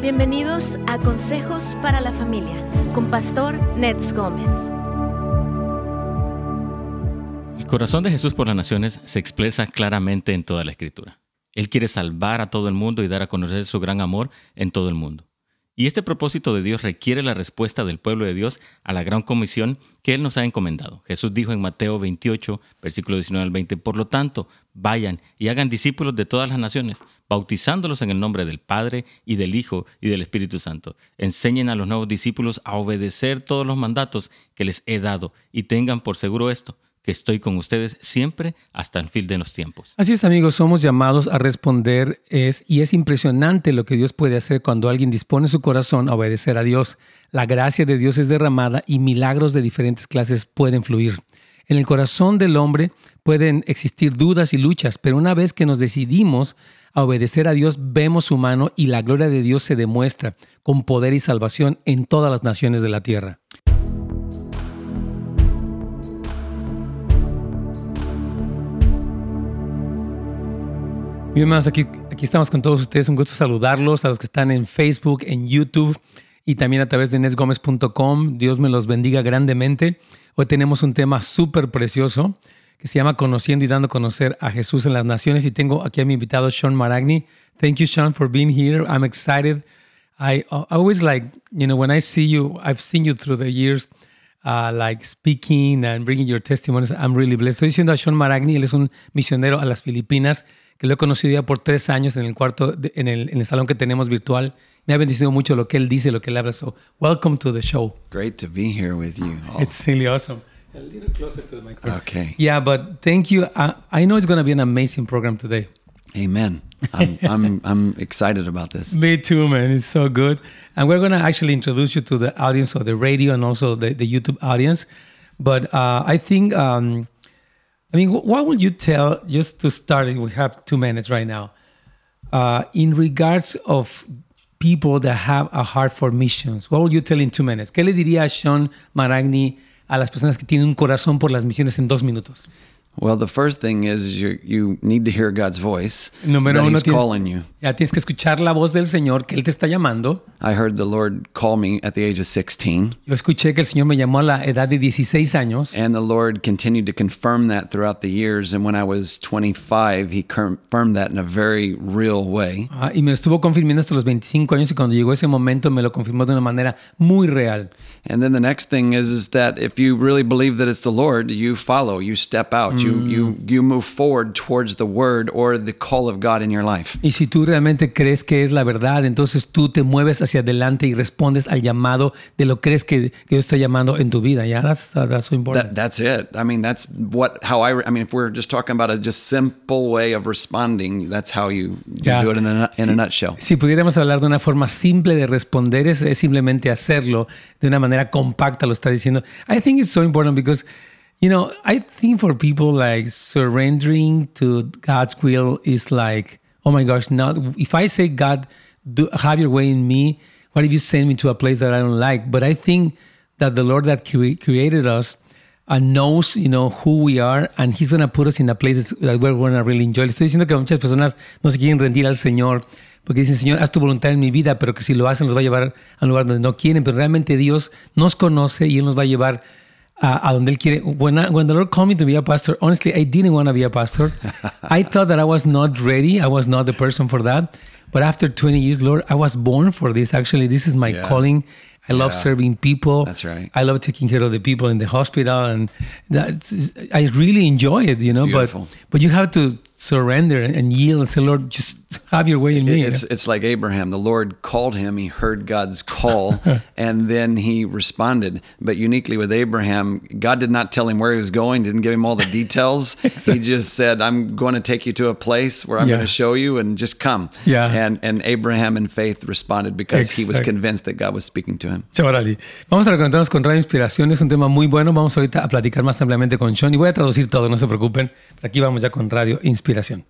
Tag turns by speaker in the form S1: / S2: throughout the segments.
S1: Bienvenidos a Consejos para la Familia con Pastor Nets Gómez.
S2: El corazón de Jesús por las naciones se expresa claramente en toda la Escritura. Él quiere salvar a todo el mundo y dar a conocer su gran amor en todo el mundo. Y este propósito de Dios requiere la respuesta del pueblo de Dios a la gran comisión que Él nos ha encomendado. Jesús dijo en Mateo 28, versículo 19 al 20, Por lo tanto, vayan y hagan discípulos de todas las naciones, bautizándolos en el nombre del Padre y del Hijo y del Espíritu Santo. Enseñen a los nuevos discípulos a obedecer todos los mandatos que les he dado y tengan por seguro esto estoy con ustedes siempre hasta el fin de los tiempos.
S3: Así es, amigos, somos llamados a responder es, y es impresionante lo que Dios puede hacer cuando alguien dispone su corazón a obedecer a Dios. La gracia de Dios es derramada y milagros de diferentes clases pueden fluir. En el corazón del hombre pueden existir dudas y luchas, pero una vez que nos decidimos a obedecer a Dios, vemos su mano y la gloria de Dios se demuestra con poder y salvación en todas las naciones de la tierra. Bien, hermanos, aquí, aquí estamos con todos ustedes. Un gusto saludarlos a los que están en Facebook, en YouTube y también a través de nesgomez.com. Dios me los bendiga grandemente. Hoy tenemos un tema súper precioso que se llama Conociendo y dando a conocer a Jesús en las naciones. Y tengo aquí a mi invitado Sean Maragni. Thank you, Sean, for being here. I'm excited. I, always like, you know, when I see you, I've seen you through the years. Uh, like speaking and bringing your testimonies. I'm really blessed. Estoy diciendo a Sean Maragni, él es un misionero a las Filipinas que lo he conocido ya por tres años en el cuarto, en, el, en el salón que tenemos virtual. Me ha bendecido mucho lo que él dice, lo que él habla. So, welcome to the show.
S4: Great to be here with you.
S3: Oh. It's really awesome. A little closer to the microphone.
S4: Okay.
S3: Yeah, but thank you. I, I know it's going to be an amazing program today.
S4: Amen. I'm, I'm, I'm excited about this.
S3: Me too, man. It's so good. And we're going to actually introduce you to the audience of the radio and also the, the YouTube audience. But uh, I think um, I mean, what would you tell, just to start, we have two minutes right now, uh, in regards of people that have a heart for missions, what would you tell in two minutes? ¿Qué le diría Sean Maragni a las personas que tienen un corazón por las misiones en dos minutos?
S4: Well, the first thing is you you need to hear God's voice. Número that uno, he's tienes, calling you.
S3: Ya tienes que escuchar la voz del Señor que él te está llamando.
S4: I heard the Lord call me at the age of 16.
S3: Yo escuché que el Señor me llamó a la edad de 16 años.
S4: And the Lord continued to confirm that throughout the years and when I was 25, he confirmed that in a very real way.
S3: Ah, y me estuvo confirmando hasta los 25 años y cuando llegó ese momento me lo confirmó de una manera muy real.
S4: And then the next thing is is that if you really believe that it's the Lord, you follow, you step out. Mm. You you you you move forward towards the word or the call of God in your life.
S3: Y si tú realmente crees que es la verdad, entonces tú te mueves hacia adelante y respondes al llamado de lo crees que, que Dios está llamando en tu vida. Yeah, that's uh, that's so important.
S4: That, that's it. I mean, that's what how I I mean, if we're just talking about a just simple way of responding, that's how you, you yeah. do it in a, in
S3: si,
S4: a nutshell.
S3: Si pudiéramos hablar de una forma simple de responder es, es simplemente hacerlo de una manera compacta, lo está diciendo. I think it's so important because You know, I think for people like surrendering to God's will is like, oh my gosh, not if I say God, do have your way in me, what if you send me to a place that I don't like? But I think that the Lord that cre- created us uh, knows, you know, who we are, and He's going to put us in a place that we're going to really enjoy. Estoy diciendo que muchas personas no se quieren rendir al Señor porque dicen, Señor, haz tu voluntad en mi vida, pero que si lo hacen los va a llevar a un lugar donde no quieren, pero realmente Dios nos conoce y Él nos va a llevar uh, a donde él quiere. When, I, when the Lord called me to be a pastor, honestly, I didn't want to be a pastor. I thought that I was not ready. I was not the person for that. But after 20 years, Lord, I was born for this. Actually, this is my yeah. calling. I love yeah. serving people.
S4: That's right.
S3: I love taking care of the people in the hospital, and that I really enjoy it. You know,
S4: Beautiful.
S3: but but you have to surrender and yield and say, Lord, just have your way in me.
S4: It's, it's like Abraham. The Lord called him, he heard God's call, and then he responded. But uniquely with Abraham, God did not tell him where he was going, didn't give him all the details. exactly. He just said, I'm going to take you to a place where I'm yeah. going to show you and just come.
S3: Yeah.
S4: And, and Abraham in faith responded because exactly. he was convinced that God was speaking to him.
S3: Chorali. Vamos a reconectarnos con Radio Inspiración. Es un tema muy bueno. Vamos ahorita a platicar más ampliamente con Sean y voy a traducir todo, no se preocupen. Aquí vamos ya con Radio Inspiración.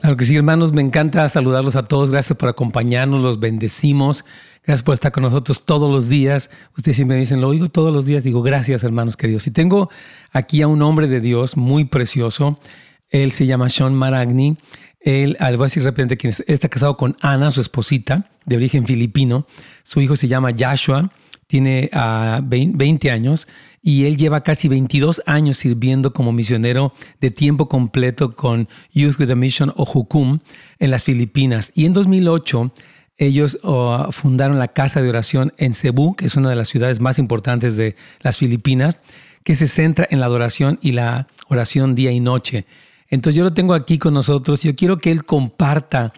S3: Claro que sí, hermanos, me encanta saludarlos a todos. Gracias por acompañarnos, los bendecimos. Gracias por estar con nosotros todos los días. Ustedes siempre me dicen, lo oigo todos los días. Digo, gracias, hermanos queridos. Y tengo aquí a un hombre de Dios muy precioso. Él se llama Sean Maragni. Él, al voy a decir repente está casado con Ana, su esposita, de origen filipino. Su hijo se llama Joshua, tiene uh, 20 años y él lleva casi 22 años sirviendo como misionero de tiempo completo con Youth with a Mission o Jukum en las Filipinas. Y en 2008 ellos uh, fundaron la Casa de Oración en Cebu, que es una de las ciudades más importantes de las Filipinas, que se centra en la adoración y la oración día y noche. Entonces yo lo tengo aquí con nosotros y yo quiero que él comparta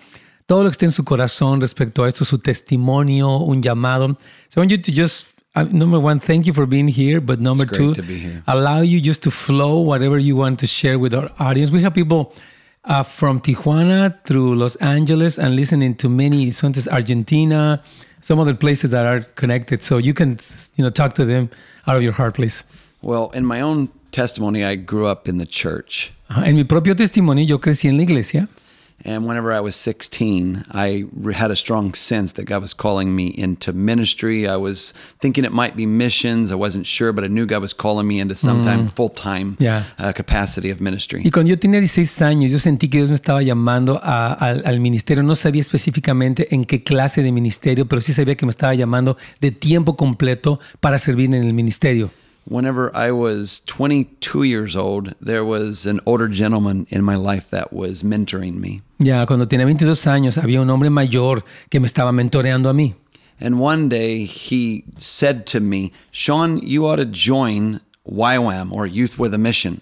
S3: todo lo que esté en su corazón respecto a esto, su testimonio, un llamado. So I want you to just, uh, number one, thank you for being here, but number two,
S4: to be here.
S3: allow you just to flow whatever you want to share with our audience. We have people uh, from Tijuana through Los Angeles and listening to many, sometimes Argentina, some other places that are connected. So you can, you know, talk to them out of your heart, please.
S4: Well, in my own testimony, I grew up in the church.
S3: En mi propio testimonio, yo crecí en la iglesia.
S4: And whenever I was 16, I had a strong sense that God was calling me into ministry. I was thinking it might be missions. I wasn't sure, but I knew God was calling me into some time full time
S3: Yeah.
S4: uh, capacity of ministry.
S3: Y cuando yo tenía 16 años, yo sentí que Dios me estaba llamando a- al, al ministerio. No sabía específicamente en qué clase de ministerio, pero sí sabía que me estaba llamando de tiempo completo para servir en el ministerio.
S4: Whenever I was 22 years old, there was an older gentleman in my life that was mentoring me.
S3: Ya cuando tenía 22 años, había un hombre mayor que me estaba mentoreando a mí.
S4: And one day he said to me, Sean, you ought to join YWAM or Youth with a Mission.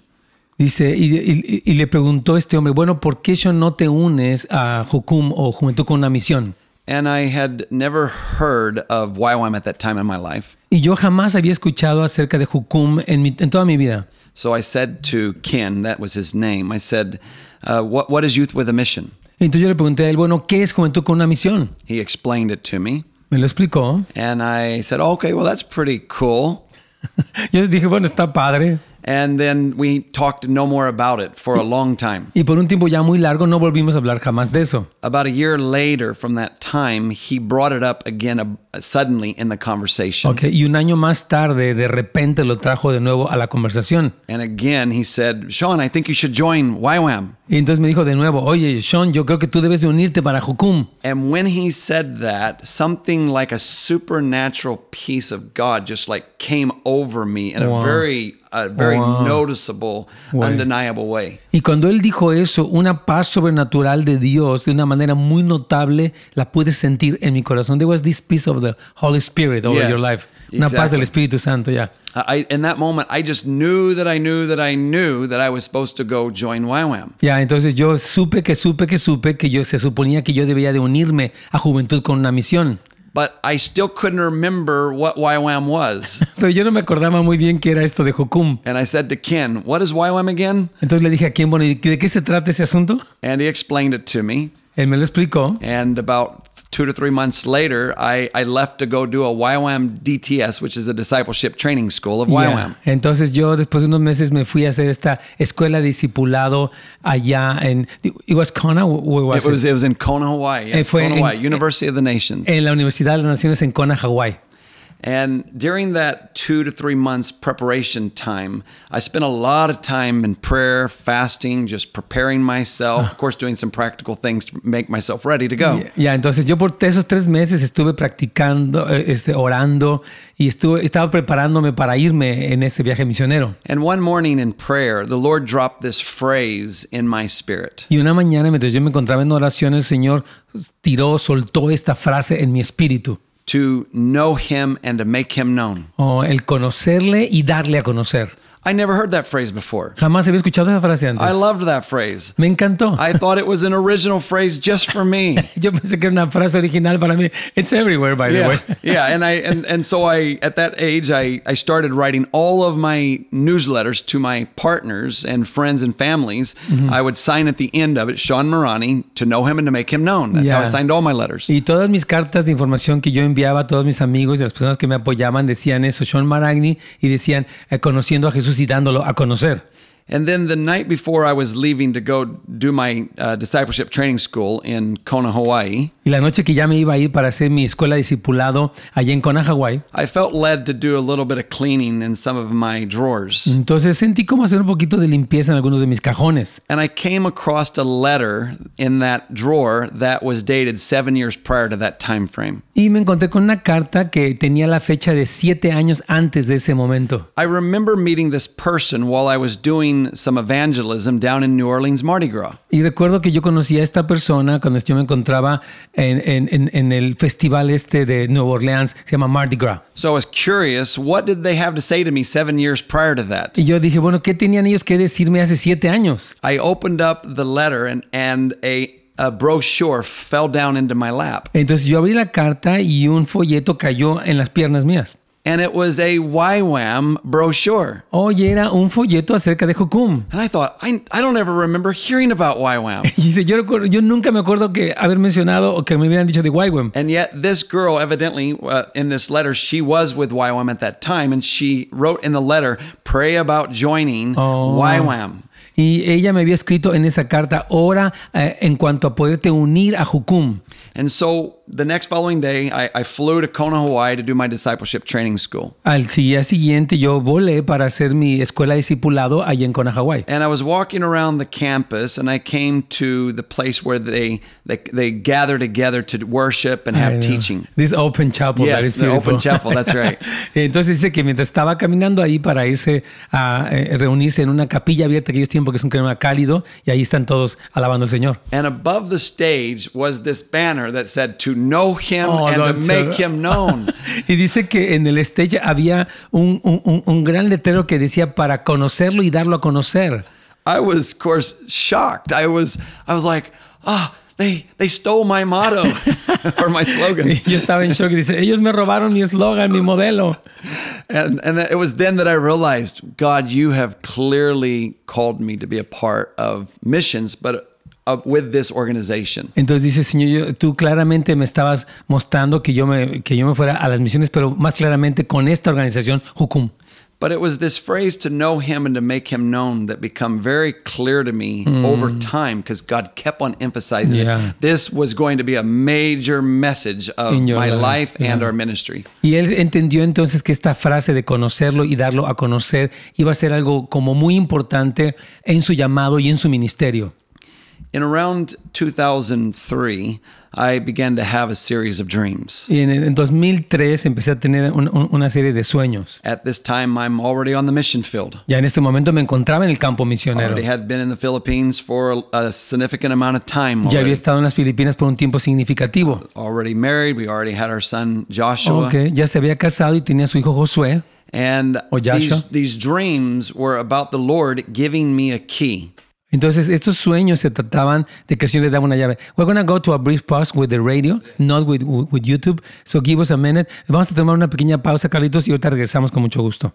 S3: Dice, y, y- y le preguntó este hombre, bueno, ¿por qué yo no te unes a Jukum o Juventud con una misión?
S4: And I had never heard of YWAM at that time in my life.
S3: Y yo jamás había escuchado acerca de Jukum en, mi- en toda mi vida.
S4: So I said to Ken, that was his name, I said, uh, what, what is Youth with a Mission?
S3: Entonces yo le pregunté a él, bueno, ¿qué es Juventud con una misión?
S4: He explained it to me.
S3: Me lo explicó.
S4: And I said, okay, well, that's pretty cool.
S3: Yo les dije, bueno, está padre.
S4: And then we talked no more about it for a long time.
S3: Y por un tiempo ya muy largo no volvimos a hablar jamás de eso.
S4: About a year later from that time, he brought it up again suddenly in the conversation.
S3: Ok, y un año más tarde, de repente lo trajo de nuevo a la conversación.
S4: And again, he said, Sean, I think you should join YWAM.
S3: Y entonces me dijo de nuevo, oye, Sean, yo creo que tú debes de unirte para Jukum.
S4: And when he said that, something like a supernatural peace of God just like came over me in
S3: Wow.
S4: a very, a very
S3: Wow.
S4: noticeable, undeniable way.
S3: Y cuando él dijo eso, una paz sobrenatural de Dios, de una manera muy notable, la pude sentir en mi corazón. There was this peace of the Holy Spirit over
S4: Yes,
S3: your life. Una paz del. Espíritu Santo, ya.
S4: I, in that moment, I just knew that I knew that I knew that I was supposed to go join YWAM.
S3: Ya, entonces yo supe que supe que supe que yo se suponía que yo debía de unirme a Juventud con una misión.
S4: But I still couldn't remember what YWAM was.
S3: Pero yo no me acordaba muy bien qué era esto de Jukum.
S4: and I said to Ken, What is YWAM again?
S3: Entonces le dije a bueno, ¿y de qué se trata ese asunto?
S4: And he explained it to me.
S3: Él me lo explicó.
S4: And about two to three months later, I, I left to go do a YWAM DTS, which is a discipleship training school of. YWAM.
S3: Entonces yo después de unos meses me fui a hacer esta escuela de discipulado allá en... ¿It was Kona? Where was
S4: It was, it was in Kona, Hawaii. Yes, Kona,
S3: en-
S4: Hawaii, University of the Nations.
S3: En la Universidad de las Naciones en Kona, Hawái.
S4: And during that two to three months preparation time, I spent a lot of time in prayer, fasting, just preparing myself, of course, doing some practical things to make myself ready to go.
S3: Ya, entonces yo por esos tres meses estuve practicando, eh, este, orando y estuve, estaba preparándome para irme en ese viaje misionero.
S4: And one morning in prayer, the Lord dropped this phrase in my spirit.
S3: Y una mañana, mientras yo me encontraba en oración, el Señor tiró, soltó esta frase en mi espíritu.
S4: To know him and to make him known.
S3: El conocerle y darle a conocer.
S4: I never heard that phrase before.
S3: Jamás había escuchado esa frase antes.
S4: I loved that phrase.
S3: Me encantó.
S4: I thought it was an original phrase just for me.
S3: Yo pensé que era una frase original para mí. It's everywhere, by the
S4: Yeah,
S3: way.
S4: yeah, and I and and so I at that age I I started writing all of my newsletters to my partners and friends and families.
S3: Mm-hmm.
S4: I would sign at the end of it Sean Marani to know him and to make him known. That's how I
S3: Yeah.
S4: signed all my letters.
S3: Y todas mis cartas de información que yo enviaba a todos mis amigos y a las personas que me apoyaban decían eso, Sean Maragni, y decían eh, conociendo a Jesús a conocer.
S4: And then the night before I was leaving to go do my uh, discipleship training school in Kona, Hawaii,
S3: Y la noche que ya me iba a ir para hacer mi escuela de discipulado allá en Kona, Hawái,
S4: I felt led to do a little bit of cleaning in some of my drawers.
S3: entonces sentí como hacer un poquito de limpieza en algunos de mis cajones.
S4: And I came across a letter in that drawer that was dated seven years prior to that time frame.
S3: Y me encontré con una carta que tenía la fecha de siete años antes de ese momento.
S4: I remember meeting this person while I was doing some evangelism down in New Orleans Mardi Gras.
S3: Y recuerdo que yo conocí a esta persona cuando yo me encontraba en, en- en- el festival este de Nueva Orleans, que se llama Mardi Gras.
S4: So I was curious, what did they have to say to me seven years prior to that?
S3: Y yo dije, bueno, ¿qué tenían ellos que decirme hace siete años?
S4: I opened up the letter and, and a, a brochure fell down into my lap.
S3: Entonces yo abrí la carta y un folleto cayó en las piernas mías.
S4: And it was a YWAM brochure.
S3: Oye, era un folleto acerca de Jucum.
S4: And I thought, I, I don't ever remember hearing about YWAM.
S3: Y dice, yo, recuerdo- yo nunca me acuerdo que haber mencionado o que me hubieran dicho de YWAM.
S4: And yet, this girl, evidently, uh, in this letter, she was with YWAM at that time, and she wrote in the letter, "Pray about joining
S3: Oh.
S4: YWAM."
S3: Y ella me había escrito en esa carta, ora eh, en cuanto a poderte unir a Jucum.
S4: And so, the next following day, I, I flew to Kona, Hawaii, to do my discipleship training school.
S3: Al día siguiente yo volé para hacer mi escuela de discipulado allá en Kona, Hawái.
S4: And I was walking around the campus, and I came to the place where they they, they gather together to worship and have teaching.
S3: This open chapel.
S4: Yes,
S3: that is
S4: the
S3: beautiful.
S4: open chapel, that's right.
S3: Entonces dice que mientras estaba caminando ahí para irse a eh, reunirse en una capilla abierta aquellos tiempos que es un clima cálido y ahí están todos alabando al Señor.
S4: And above the stage was this banner that said, "To know Him
S3: Oh,
S4: and to make Him known."
S3: y dice que en el stage había un, un- un- gran letrero que decía para conocerlo y darlo a conocer.
S4: I was, of course, shocked. I was, I was like, ah, they they stole my motto or my slogan.
S3: Yo estaba en shock dice, ellos me robaron mi eslogan, mi modelo.
S4: And and it was then that I realized, God, you have clearly called me to be a part of missions, but with this organization.
S3: Entonces dice, Señor, yo- tú claramente me estabas mostrando que yo me, que yo me fuera a las misiones, pero más claramente con esta organización, Jucum.
S4: But it was this phrase to know him and to make him known that become very clear to me over time because God kept on emphasizing
S3: Mm. Yeah.
S4: it. This was going to be a major message of my
S3: life,
S4: life and
S3: yeah.
S4: our ministry.
S3: Y él entendió entonces que esta frase de conocerlo y darlo a conocer iba a ser algo como muy importante en su llamado y en su ministerio.
S4: In around 2003, I began to have a series of dreams.
S3: Y en, en 2003 empecé a tener un- un- una serie de sueños.
S4: At this time, I'm already on the mission field.
S3: Ya en este momento me encontraba en el campo misionero.
S4: Already had been in the Philippines for a, a significant amount of time.
S3: Ya había
S4: Already.
S3: estado en las Filipinas por un tiempo significativo.
S4: already married. We already had our son Joshua.
S3: Ok, ya se había casado y tenía su hijo Josué.
S4: And these, these dreams were about the Lord giving me a key.
S3: Entonces, estos sueños se trataban de que el Señor le daba una llave. We're going to go to a brief pause with the radio, not with, with YouTube. So give us a minute. Vamos a tomar una pequeña pausa, Carlitos, y ahorita regresamos con mucho gusto.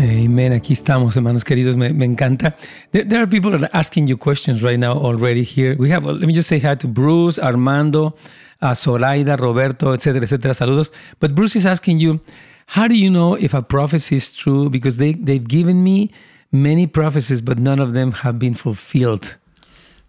S3: Amen. Aquí estamos, hermanos queridos. Me, me encanta. There, there are people that are asking you questions right now already here. We have, let me just say hi to Bruce, Armando, uh, Zoraida, Roberto, etcétera, etcétera. Saludos. But Bruce is asking you, how do you know if a prophecy is true? Because they, they've given me many prophecies, but none of them have been fulfilled.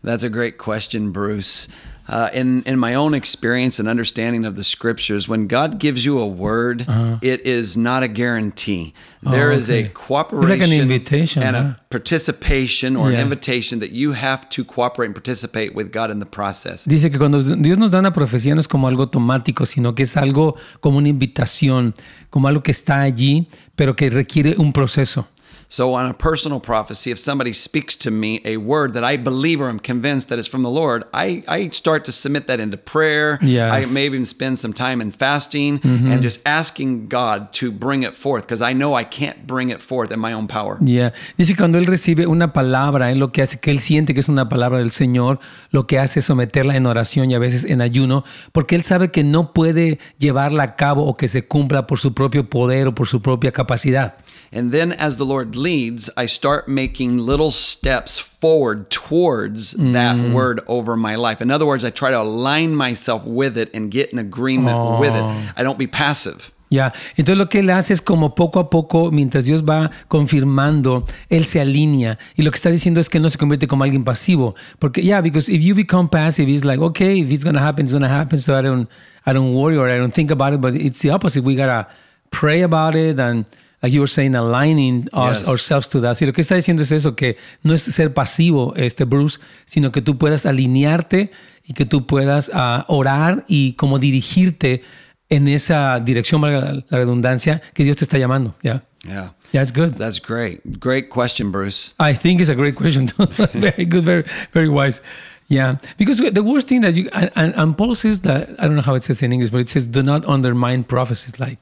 S4: That's a great question, Bruce. Uh, in in my own experience and understanding of the scriptures, when God gives you a word, it is not a guarantee. There is
S3: Uh-huh. Oh, okay.
S4: a cooperation
S3: like an invitation,
S4: and
S3: huh?
S4: a participation or
S3: Yeah.
S4: an invitation that you have to cooperate and participate with God in the process.
S3: Dice que cuando Dios nos da una profecía no es como algo automático, sino que es algo como una invitación, como algo que está allí, pero que requiere un proceso.
S4: So, on a personal prophecy, if somebody speaks to me a word that I believe or I'm convinced that it's from the Lord, I, I start to submit that into prayer.
S3: Yes.
S4: I may even spend some time in fasting mm-hmm. and just asking God to bring it forth because I know I can't bring it forth in my own power.
S3: Yeah. Dice cuando él recibe una palabra, él lo que hace, que él siente que es una palabra del Señor, lo que hace es someterla en oración y a veces en ayuno, porque él sabe que no puede llevarla a cabo o que se cumpla por su propio poder o por su propia capacidad.
S4: And then, as the Lord leads, I start making little steps forward towards that mm. word over my life. In other words, I try to align myself with it and get in agreement with it. Oh. I don't be passive.
S3: Ya, entonces lo que él hace es como poco a poco, mientras Dios va confirmando, él se alinea. Y lo que está diciendo es que no se convierte como alguien pasivo. Porque, yeah, because if you become passive, it's like, okay, if it's going to happen, it's going to happen. So I don't, I don't worry or I don't think about it. But it's the opposite. We got to pray about it and, like you were saying, aligning us,
S4: Yes.
S3: ourselves to that. Y lo que está diciendo es eso, que no es ser pasivo, este Bruce, sino que tú puedas alinearte y que tú puedas ah, orar y como dirigirte en esa dirección, la, redundancia, que Dios te está llamando. Yeah.
S4: Yeah.
S3: Yeah, it's good.
S4: That's great. Great question, Bruce.
S3: I think it's a great question. very good, very, very wise. Yeah, because the worst thing that you and, and Paul says that I don't know how it says in English, but it says do not undermine prophecies. Like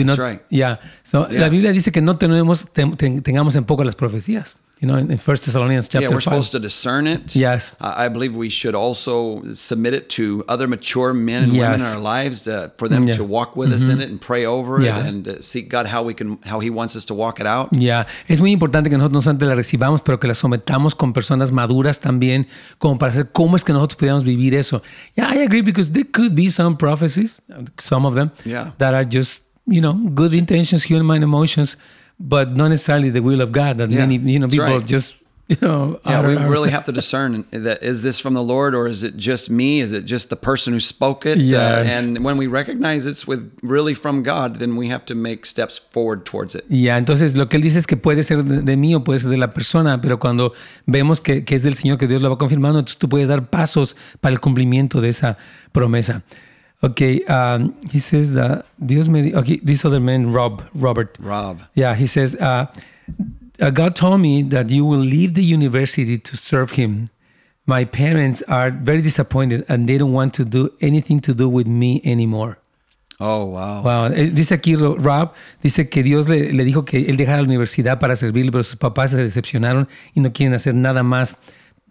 S3: you know,
S4: That's right.
S3: yeah. So
S4: Yeah.
S3: la Biblia dice que no tenemos ten- ten- tengamos en poco las profecías. You know, in, in First Thessalonians chapter
S4: yeah, we're
S3: five.
S4: supposed to discern it.
S3: Yes.
S4: I I believe we should also submit it to other mature men and women in
S3: Yes.
S4: our lives to, for them
S3: Yeah.
S4: to walk with us in it and pray over
S3: Yeah.
S4: it and uh, seek God how we can how He wants us to walk it out.
S3: Ya, es muy importante que nosotros no solamente la recibamos, pero que la sometamos con personas maduras también, como para hacer cómo es que nosotros podamos vivir eso. Yeah, I agree because there could be some prophecies, some of them,
S4: Yeah.
S3: that are just, you know, good intentions, human emotions, but not necessarily the will of God. That
S4: Yeah,
S3: many, you know, people
S4: right.
S3: just, you know,
S4: Yeah, we really have to discern that is this from the Lord or is it just me? Is it just the person who spoke it? Uh,
S3: Yes.
S4: and when we recognize it's with really from God, then we have to make steps forward towards it.
S3: Yeah, entonces lo que él dice es que puede ser de, de mí o puede ser de la persona, pero cuando vemos que, que es del Señor, que Dios lo va confirmando, entonces tú puedes dar pasos para el cumplimiento de esa promesa. Ok, um, he says that Dios me di- okay, this other man, Rob, Robert.
S4: Rob.
S3: Yeah, he says, uh, uh, God told me that you will leave the university to serve Him. My parents are very disappointed and they don't want to do anything to do with me anymore.
S4: Oh wow.
S3: Wow. Eh, Dice aquí Ro- Rob, dice que Dios le, le dijo que él dejara la universidad para servirle, pero sus papás se decepcionaron y no quieren hacer nada más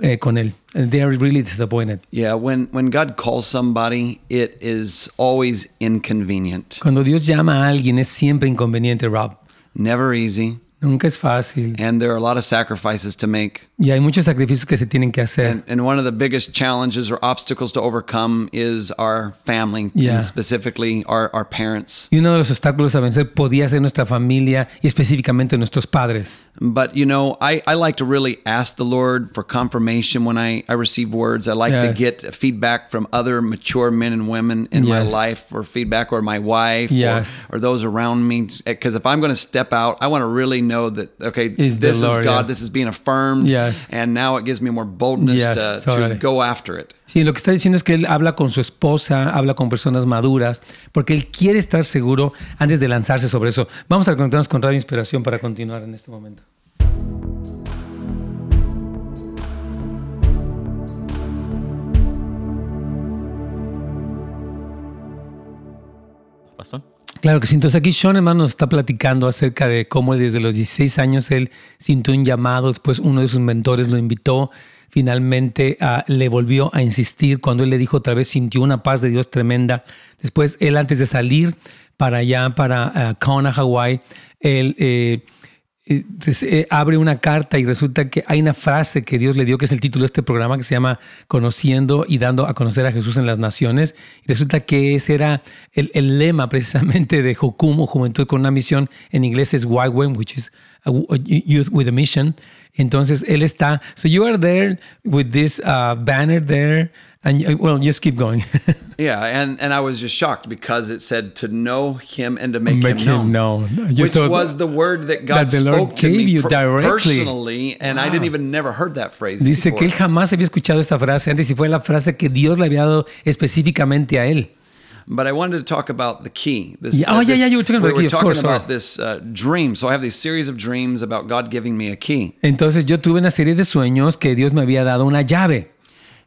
S3: eh, con él. They are really disappointed.
S4: Yeah, when when God calls somebody, it is always inconvenient.
S3: Cuando Dios llama a alguien es siempre inconveniente, Rob.
S4: Never easy.
S3: Nunca es fácil.
S4: And there are a lot of sacrifices to make.
S3: Y hay muchos sacrificios que se tienen que hacer.
S4: And, and one of the biggest challenges or obstacles to overcome is our family,
S3: Yeah.
S4: and specifically our, our parents.
S3: y uno de los obstáculos a vencer podía ser nuestra familia y específicamente nuestros padres.
S4: But you know, I, I like to really ask the Lord for confirmation when I, I receive words. I like to get feedback from other mature men and women in my life, or feedback, or my wife,
S3: Yes.
S4: or, or those around me. Because if I'm going to step out, I want to really know that okay,
S3: Is
S4: this
S3: Lord,
S4: is God,
S3: yeah.
S4: this is being affirmed,
S3: Yes.
S4: and now it gives me more boldness
S3: Yes,
S4: to,
S3: totally.
S4: to go after it.
S3: Sí, lo que está diciendo es que él habla con su esposa, habla con personas maduras, porque él quiere estar seguro antes de lanzarse sobre eso. Vamos a conectarnos con Radio Inspiración para continuar en este momento.
S2: Pastor.
S3: Claro que sí. Entonces aquí Sean, hermano, nos está platicando acerca de cómo desde los 16 años él sintió un llamado, después uno de sus mentores lo invitó, finalmente ah, le volvió a insistir, cuando él le dijo otra vez, sintió una paz de Dios tremenda. Después él antes de salir para allá, para ah, Kona, Hawái, él... eh, eh, abre una carta y resulta que hay una frase que Dios le dio, que es el título de este programa, que se llama Conociendo y dando a conocer a Jesús en las Naciones. Y resulta que ese era el, lema precisamente de Jucumo, Juventud con una misión. En inglés es YWAM, which is a w- a Youth with a Mission. Entonces él está, so you are there with this uh, banner there, and you- well, just keep going.
S4: Yeah, and, and I was just shocked because it said to know him and to make,
S3: Make
S4: him
S3: him
S4: known.
S3: known. You
S4: Which was the word that God
S3: that the Lord
S4: spoke to
S3: gave
S4: me
S3: you
S4: personally, and I didn't even never heard that phrase
S3: Dice
S4: before.
S3: que él jamás había escuchado esta frase antes y fue la frase que Dios le había dado específicamente a él.
S4: But I wanted to talk about the key. This,
S3: Yeah, oh, yeah, yeah, you were talking about
S4: we
S3: the key,
S4: were
S3: course,
S4: talking about
S3: sorry.
S4: this uh, dream. So I have these series of dreams about God giving me a key.
S3: Entonces yo tuve una serie de sueños que Dios me había dado una llave.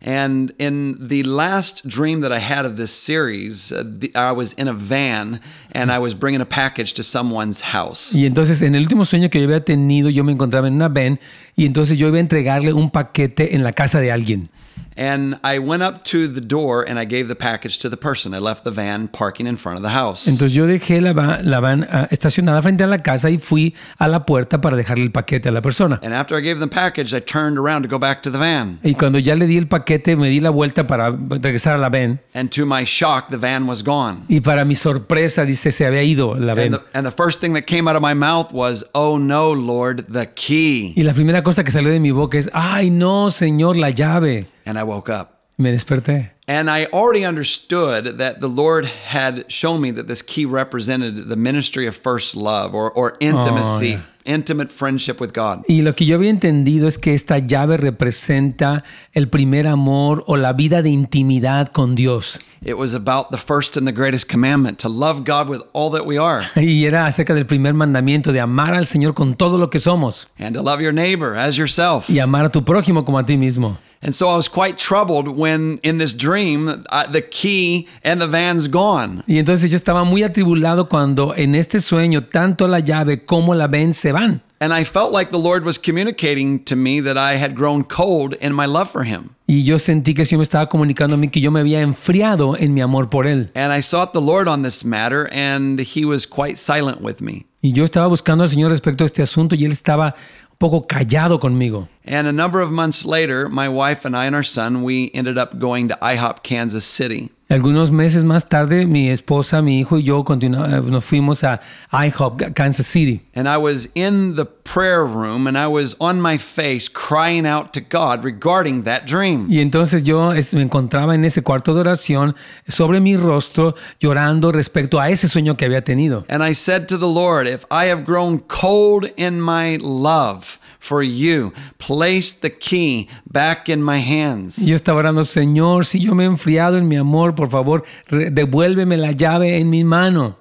S4: And in the last dream that I had of this series, uh, the, I was in a van and I was bringing a package to someone's house.
S3: Y entonces en el último sueño que yo había tenido, yo me encontraba en una van y entonces yo iba a entregarle un paquete en la casa de alguien.
S4: And I went up to the door and I gave the package to the person. I left the van parking in front of the house.
S3: Entonces yo dejé la, va- la van ah, estacionada frente a la casa y fui a la puerta para dejarle el paquete a la persona.
S4: And after I gave them the package, I turned around to go back to the van.
S3: Y cuando ya le di el paquete, me di la vuelta para regresar a la van.
S4: And to my shock, the van was gone.
S3: Y para mi sorpresa, dice, se había ido la
S4: And
S3: van.
S4: the, and the first thing that came out of my mouth was, Oh no, Lord, the key.
S3: Y la primera cosa que salió de mi boca es, ay no, Señor, la llave.
S4: And I woke up.
S3: Me desperté.
S4: And I already understood that the Lord had shown me that this key represented the ministry of first love or, or intimacy, intimate friendship with God.
S3: Y lo que yo había entendido es que esta llave representa el primer amor o la vida de intimidad con Dios.
S4: It was about the first and the greatest commandment to love God with all that we are
S3: Y era acerca del primer mandamiento de amar al Señor con todo lo que somos
S4: and to love your neighbor as yourself.
S3: y amar a tu prójimo como a ti mismo.
S4: And so I was quite troubled when in this dream, uh, the key and the van's gone.
S3: Y entonces yo estaba muy atribulado cuando en este sueño tanto la llave como la ven se van.
S4: And I felt like the Lord was communicating to me that I had grown cold in my love for Him.
S3: Y yo sentí que el Señor me estaba comunicando a mí que yo me había enfriado en mi amor por Él.
S4: And I sought the Lord on this matter, and He was quite silent with me.
S3: Y yo estaba buscando al Señor respecto a este asunto y Él estaba poco callado conmigo.
S4: And a number of months later, my wife and I and our son, we ended up going to IHOP Kansas City.
S3: Algunos meses más tarde, mi esposa, mi hijo y yo eh, nos fuimos a IHOP, Kansas City.
S4: And I was in the prayer room and I was on my face crying out to God regarding that dream.
S3: Y entonces yo me encontraba en ese cuarto de oración sobre mi rostro llorando respecto a ese sueño que había tenido.
S4: And I said to the Lord, If I have grown cold in my love for you, place the key back in my hands.
S3: Yo estaba orando, Señor, si yo me he enfriado en mi amor, por favor, devuélveme la llave en mi mano.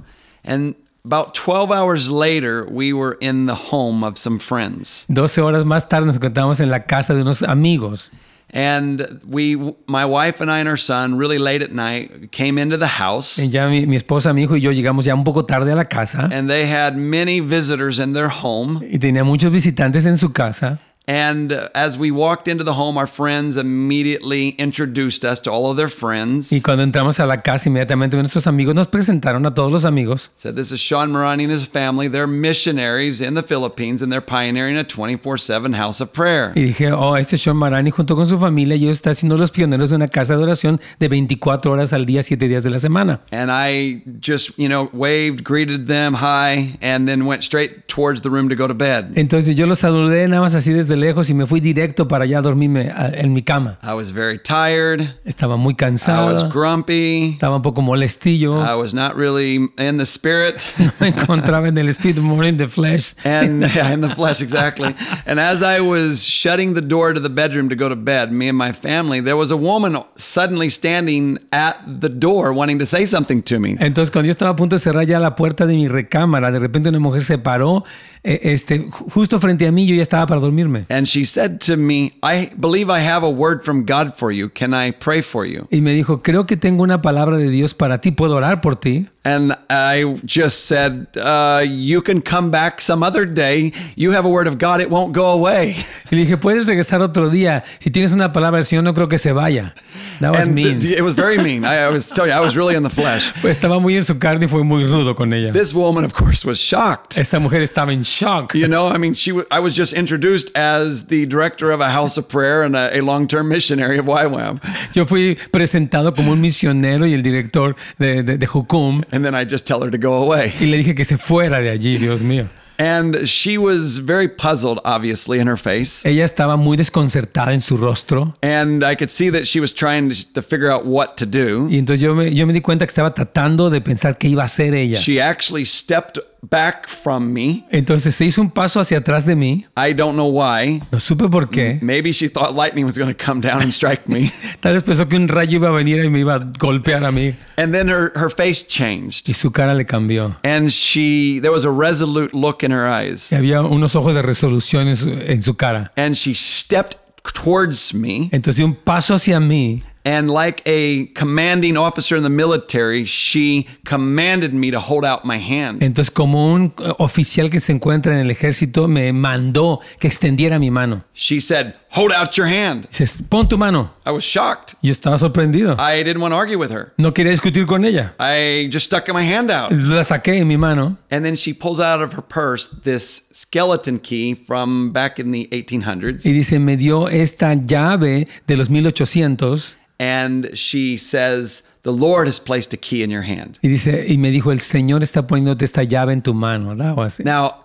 S4: And about 12 hours later, we were in the home of some friends.
S3: 12 horas más tarde nos encontramos en la casa de unos amigos.
S4: And we, my wife and I and our son, really late at night, came into the house.
S3: Y ya mi, mi esposa, mi hijo y yo llegamos ya un poco tarde a la casa.
S4: And they had many visitors in their home.
S3: Y tenía muchos visitantes en su casa.
S4: And as we walked into the home, our friends immediately introduced us to all of their friends.
S3: Y cuando entramos a la casa, inmediatamente nuestros amigos nos presentaron a todos los amigos.
S4: Said, This is Sean Marani and his family. They're missionaries in the Philippines and they're pioneering a 24 7 house of prayer.
S3: Y dije, oh, este es Sean Marani junto con su familia ellos están siendo los pioneros de una casa de oración de 24 horas al día, 7 días de la semana.
S4: And I just, you know, waved, greeted them, hi, and then went straight towards the room to go to bed.
S3: Entonces yo los saludé nada más así desde lejos y me fui directo para allá a dormirme en mi cama.
S4: I was very tired.
S3: Estaba muy
S4: I was
S3: cansado,
S4: grumpy.
S3: estaba un poco molestillo,
S4: I was not really in the spirit.
S3: me encontraba en el espíritu, more in the flesh.
S4: and yeah, in the flesh exactly and as i was shutting the door to the bedroom to go to bed me and my family there was a woman suddenly standing at the door wanting to say something to me
S3: Entonces, cuando yo estaba a punto de cerrar ya la puerta de mi recámara, de repente una mujer se paró eh, este, ju- justo frente a mí, yo ya estaba para dormirme.
S4: And she said to me i believe i have a word from god for you. Can i pray for you
S3: Y me dijo, creo que tengo una palabra de Dios para ti, ¿puedo orar por ti?
S4: And i just said uh, you can come back some other day you have a word of god it won't go away
S3: Y le dije, puedes regresar otro día. Si tienes una palabra del Señor, no creo que se vaya. That was
S4: and
S3: mean.
S4: th- it was very mean I, I was telling you i was really in the flesh
S3: Pues estaba muy en su carne y fue muy rudo con ella.
S4: this woman of course was shocked
S3: Esta mujer estaba en shock.
S4: You know, I mean, she. W- I was just introduced as the director of a house of prayer and a, a long-term missionary of YWAM,
S3: Yo fui presentado como un misionero y el director de, de, de Jucum.
S4: And then I just tell her to go away.
S3: Y le dije que se fuera de allí, Dios mío.
S4: And she was very puzzled, obviously, in her face,
S3: Ella estaba muy desconcertada en su rostro.
S4: and I could see that she was trying to, figure out what to do.
S3: Y entonces yo me, yo me di cuenta que estaba tratando de pensar qué iba a hacer ella.
S4: She actually stepped back from me.
S3: Entonces se hizo un paso hacia atrás de mí.
S4: I don't know why.
S3: No supe por qué.
S4: Maybe she thought lightning was going to come down and strike me.
S3: Tal vez pensó que un rayo iba a venir y me iba a golpear a mí.
S4: And then her, her face changed,
S3: Y su cara le cambió.
S4: and she there was a resolute look in her eyes.
S3: Y había unos ojos de resolución en su, en su cara.
S4: and she stepped towards me
S3: Entonces dio un paso hacia mí
S4: And like a commanding officer in the military, she commanded me to hold out my hand.
S3: Entonces, como un eh, oficial que se encuentra en el ejército, me mandó que extendiera mi mano.
S4: She said, Hold out your hand.
S3: Dices, pon tu mano.
S4: I was shocked.
S3: Yo estaba sorprendido.
S4: I didn't want to argue with her.
S3: No quería discutir con ella.
S4: I just stuck my hand out.
S3: La saqué en mi mano
S4: And then she pulls out of her purse this skeleton key from back in the 1800s.
S3: y dice, me dio esta llave de los 1800
S4: And she says, The Lord has placed a key in your hand.
S3: y dice, y me dijo, el Señor está poniéndote esta llave en tu mano, ¿verdad? O así.
S4: Now,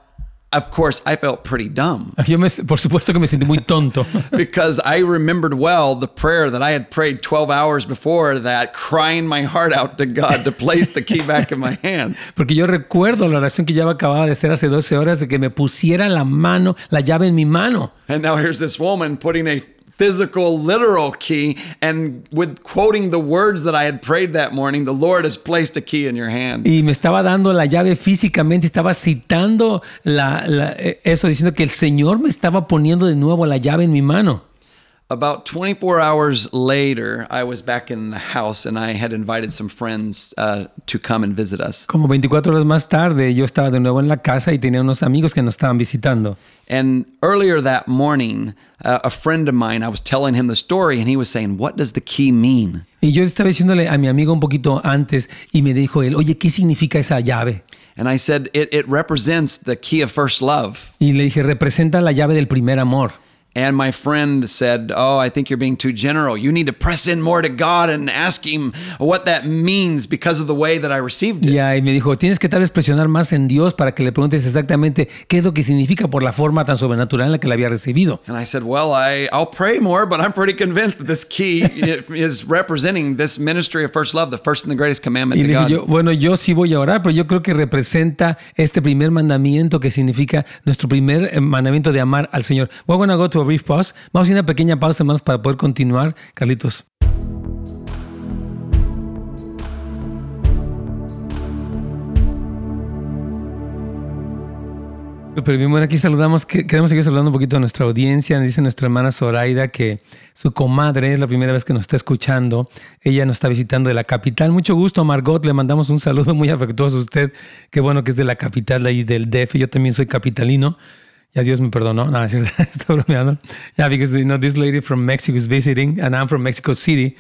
S4: of course, I felt pretty dumb
S3: Yo me, por supuesto que me sentí muy tonto.
S4: because I remembered well the prayer that I had prayed 12 hours before that, crying my heart out to God to place the key back in my hand.
S3: Porque yo recuerdo la oración que ya acababa de hacer hace 12 horas de que me pusiera la mano, la llave en mi mano.
S4: And now here's this woman putting a physical, literal key and with quoting the words that I had prayed that morning, the Lord has placed a key in your hand.
S3: Y me estaba dando la llave físicamente, estaba citando la- la- eh, eso, diciendo que el Señor me estaba poniendo de nuevo la llave en mi mano.
S4: About 24 hours later, I was back in the house and I had invited some friends uh, to come and visit us.
S3: Como 24 horas más tarde, yo estaba de nuevo en la casa y tenía unos amigos que nos estaban visitando.
S4: And earlier that morning, uh, a friend of mine, I was telling him the story and he was saying, What does the key mean?
S3: Y yo estaba diciéndole a mi amigo un poquito antes y me dijo él, oye, ¿qué significa esa llave?
S4: And I said, It, it represents the key of first love.
S3: Y le dije, representa la llave del primer amor.
S4: And my friend said, Oh, I think you're being too general. You need to press in more to God and ask Him what that means because of the way that I received it.
S3: Y me dijo, tienes que tal vez presionar más en Dios para que le preguntes exactamente qué es lo que significa por la forma tan sobrenatural en la que la había recibido.
S4: And I said, Well, I, I'll pray more, but I'm pretty convinced that this key is representing this ministry of first love, the first and the greatest commandment
S3: Y
S4: to God.
S3: yo, bueno, yo sí voy a orar, pero yo creo que representa este primer mandamiento que significa nuestro primer eh, mandamiento de amar al Señor. We're going to go to a brief pause. Vamos a ir a una pequeña pausa, hermanos, para poder continuar. Carlitos. Pero bien, bueno, aquí saludamos, que- queremos seguir saludando un poquito a nuestra audiencia. Nos dice nuestra hermana Zoraida que su comadre es la primera vez que nos está escuchando. Ella nos está visitando de la capital. Mucho gusto, Margot. Le mandamos un saludo muy afectuoso a usted. Qué bueno que es de la capital de ahí del DF. Yo también soy capitalino. Ya Dios me perdonó. No, estoy bromeando. Yeah, because you know, this lady from Mexico is visiting and I'm from Mexico City.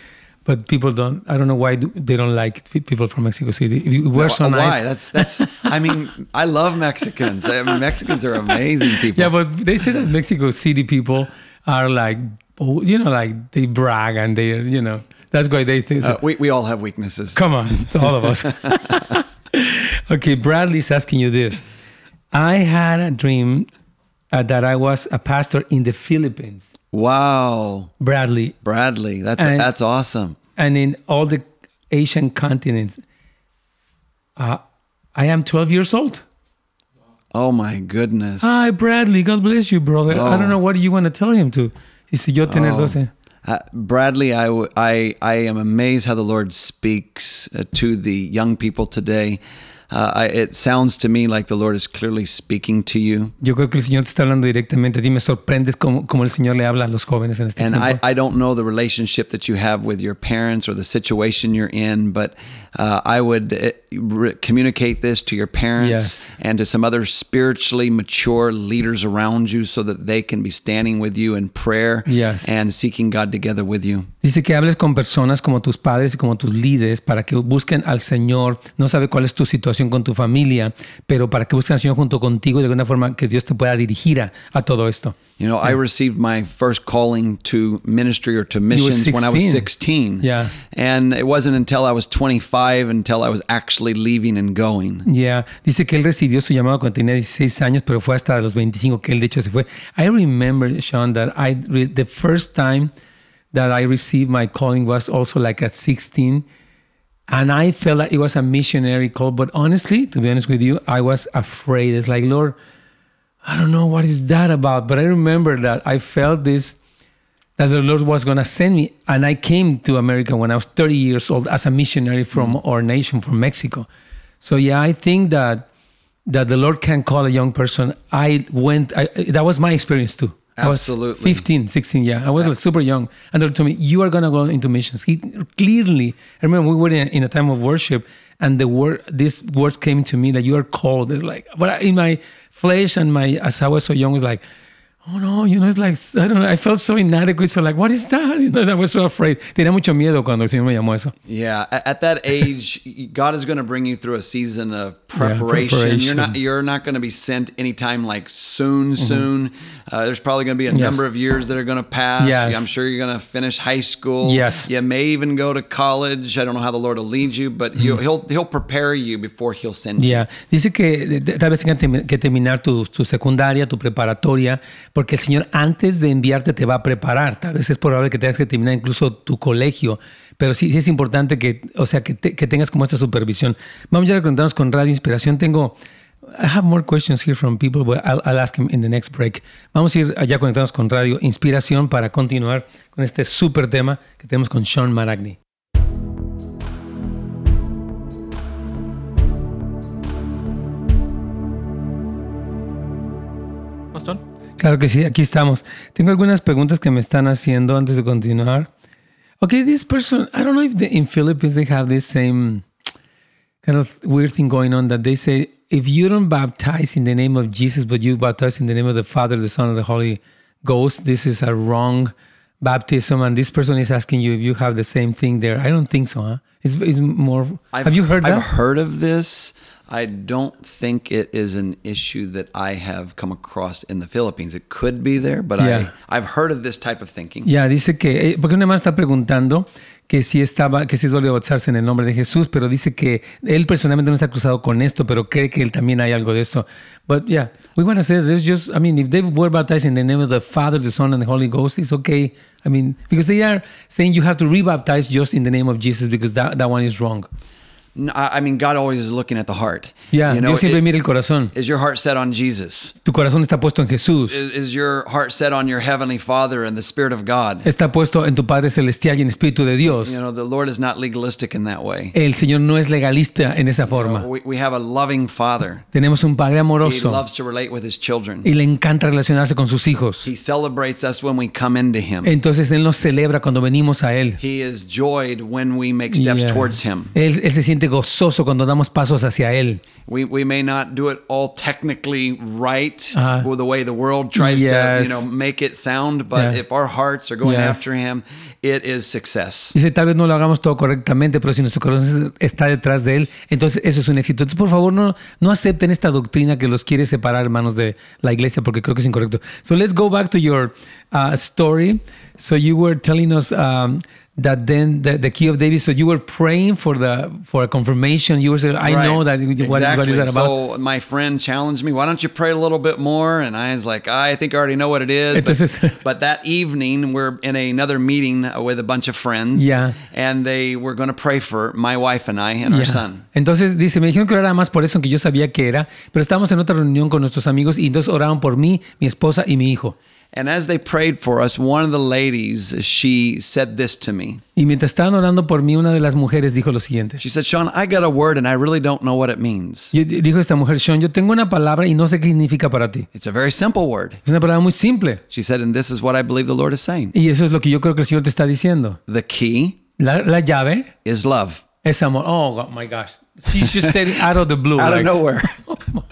S3: But people don't, I don't know why they don't like people from Mexico City. If you were so
S4: Why?
S3: nice.
S4: That's that's. I mean, I love Mexicans. I mean, Mexicans are amazing people.
S3: Yeah, but they say that Mexico City people are like, oh, you know, like they brag and they, you know, that's why they think. so.
S4: Uh, we we all have weaknesses.
S3: Come on, all of us. okay, Bradley's asking you this. I had a dream uh, that I was a pastor in the Philippines.
S4: Wow,
S3: Bradley,
S4: Bradley, that's
S3: And-
S4: that's awesome.
S3: and in all the Asian continents. Uh, I am 12 years old.
S4: Oh my goodness.
S3: Hi, Bradley. God bless you, brother. I don't know what you want to tell him to. Dice, yo tener 12.
S4: Uh, Bradley, I, w- I, I am amazed how the Lord speaks uh, to the young people today. Uh, I, it sounds to me like the Lord is clearly speaking to you.
S3: Yo creo que el Señor te está hablando directamente a ti. Me sorprendes como, como el Señor le habla a los jóvenes en este
S4: And
S3: tiempo.
S4: I, I don't know the relationship that you have with your parents or the situation you're in, but uh, I would uh, re- communicate this to your parents
S3: Yes.
S4: and to some other spiritually mature leaders around you so that they can be standing with you in prayer
S3: Yes.
S4: and seeking God together with you.
S3: Dice que hables con personas como tus padres y como tus líderes para que busquen al Señor. No sabe cuál es tu situación con tu familia, pero para que busquen al Señor junto contigo y de alguna forma que Dios te pueda dirigir a, a todo esto.
S4: You know, I received my first calling to ministry or to missions when I was
S3: 16.
S4: 16.
S3: Yeah.
S4: And it wasn't until I was 25 until I was actually leaving and going.
S3: Yeah. Dice que él recibió su llamado cuando tenía 16 años, pero fue hasta los 25 que él de hecho se fue. I remember, Sean, that I the first time that I received my calling was also like at 16. And I felt like it was a missionary call. But honestly, to be honest with you, I was afraid. It's like, Lord, I don't know what is that about. But I remember that I felt this that the Lord was going to send me. And I came to America when I was 30 years old as a missionary from mm. our nation, from Mexico. So yeah, I think that that the Lord can call a young person. I went. I, that was my experience too. I was
S4: Absolutely.
S3: 15, 16, yeah. I was like, super young. And they told me, you are going to go into missions. He clearly, I remember we were in, in a time of worship and the word, these words came to me that you are called. It's like, but in my flesh and my, as I was so young, it's like, oh no, you know, it's like, I don't know, I felt so inadequate. So like, what is that? You know, I was so afraid. Tenía mucho miedo cuando el Señor me llamó eso.
S4: Yeah, at that age, God is going to bring you through a season of preparation. You're not you're not going to be sent anytime like soon. Mm-hmm. Soon, uh, there's probably going to be a number of years that are going to pass.
S3: Yes.
S4: I'm sure you're going to finish high school.
S3: Yes.
S4: you may even go to college. I don't know how the Lord will lead you, but you, he'll he'll prepare you before he'll send you.
S3: Ya, dice que tal vez tengas que terminar tu, tu secundaria, tu preparatoria, porque el Señor antes de enviarte te va a preparar. Tal vez es probable que tengas que terminar incluso tu colegio, pero sí, sí es importante que, o sea, que, te- que tengas como esta supervisión. Vamos ya a conectarnos con Radio Inspiración. Tengo, I have more questions here from people, but I'll, I'll ask them in the next break. Vamos a ir allá conectados con Radio Inspiración para continuar con este super tema que tenemos con Sean Maragni.
S2: Pastor.
S3: Claro que sí, aquí estamos. Tengo algunas preguntas que me están haciendo antes de continuar. Okay, this person, I don't know if the, in Philippines they have this same kind of weird thing going on that they say if you don't baptize in the name of Jesus, but you baptize in the name of the Father, the Son, and the Holy Ghost, this is a wrong baptism. And this person is asking you if you have the same thing there. I don't think so, huh? It's, it's more. have you heard
S4: I've
S3: that?
S4: heard of this. I don't think it is an issue that I have come across in the Philippines. It could be there, but
S3: Yeah.
S4: I I've heard of this type of thinking.
S3: Yeah, dice que, eh, porque una más está preguntando que si estaba, que si es válido bautizarse en el nombre de Jesús, pero dice que él personalmente no está acusado con esto, pero cree que él también hay algo de esto. But yeah, we want to say there's just, I mean, if they were baptized in the name of the Father, the Son, and the Holy Ghost, it's okay. I mean, because they are saying you have to rebaptize just in the name of Jesus because that, that one is wrong.
S4: I mean, God always is looking at the heart.
S3: Ya,
S4: you know,
S3: Dios siempre
S4: it-
S3: mira el corazón.
S4: is your heart set on Jesus?
S3: Tu corazón está puesto en Jesús.
S4: Is, is your heart set on your heavenly Father and the Spirit of God?
S3: Está puesto en tu Padre Celestial y en Espíritu de Dios.
S4: You know, the Lord is not legalistic in that way.
S3: El Señor no es legalista en esa forma.
S4: We, we have a loving Father.
S3: Tenemos un Padre
S4: He
S3: amoroso.
S4: loves to relate with His children.
S3: y le encanta relacionarse con sus hijos.
S4: He celebrates us when we come into Him.
S3: Entonces Él nos celebra cuando venimos a Él.
S4: He is joyed when we make steps
S3: Yeah.
S4: towards Him.
S3: Él, él se siente gozoso cuando damos pasos hacia Él.
S4: We, we may not do it all technically right with the way the world tries to
S3: Yes.
S4: you know make it sound, but
S3: Yeah.
S4: if our hearts are going
S3: Yes.
S4: after Him, it is success.
S3: Dice, tal vez no lo hagamos todo correctamente, pero si nuestro corazón está detrás de Él, entonces eso es un éxito. Entonces, por favor, no, no acepten esta doctrina que los quiere separar, hermanos, de la iglesia, porque creo que es incorrecto. So let's go back to your uh, story. So you were telling us um, that then the, the key of David, so you were praying for the for a confirmation. You were saying, I know that. What,
S4: exactly.
S3: what is that about?
S4: So my friend challenged me, "Why don't you pray a little bit more?" And I was like, "I think I already know what it is." But, but that evening, we're in another meeting uh, with a bunch of friends,
S3: Yeah.
S4: and they were going to pray for my wife and I and our son.
S3: Entonces dice, me dijeron que orara más por eso, aunque yo sabía que era, pero estábamos en otra reunión con nuestros amigos y entonces oraron por mí, mi esposa y mi hijo.
S4: And as they prayed for us, one of the ladies, she said this to me.
S3: Y mientras estaban orando por mí, una de las mujeres dijo lo siguiente.
S4: She said, Sean, I got a word and I really don't know what it means.
S3: Y dijo esta mujer, Sean, yo tengo una palabra y no sé qué significa para ti.
S4: It's a very simple word.
S3: Es una palabra muy simple.
S4: She said, and this is what I believe the Lord is saying.
S3: Y eso es lo que yo creo que el Señor te está diciendo.
S4: The key
S3: La, la llave
S4: is love.
S3: es amor. Oh my gosh. She just said it out of the blue.
S4: Out of
S3: like-
S4: nowhere.
S3: Oh my.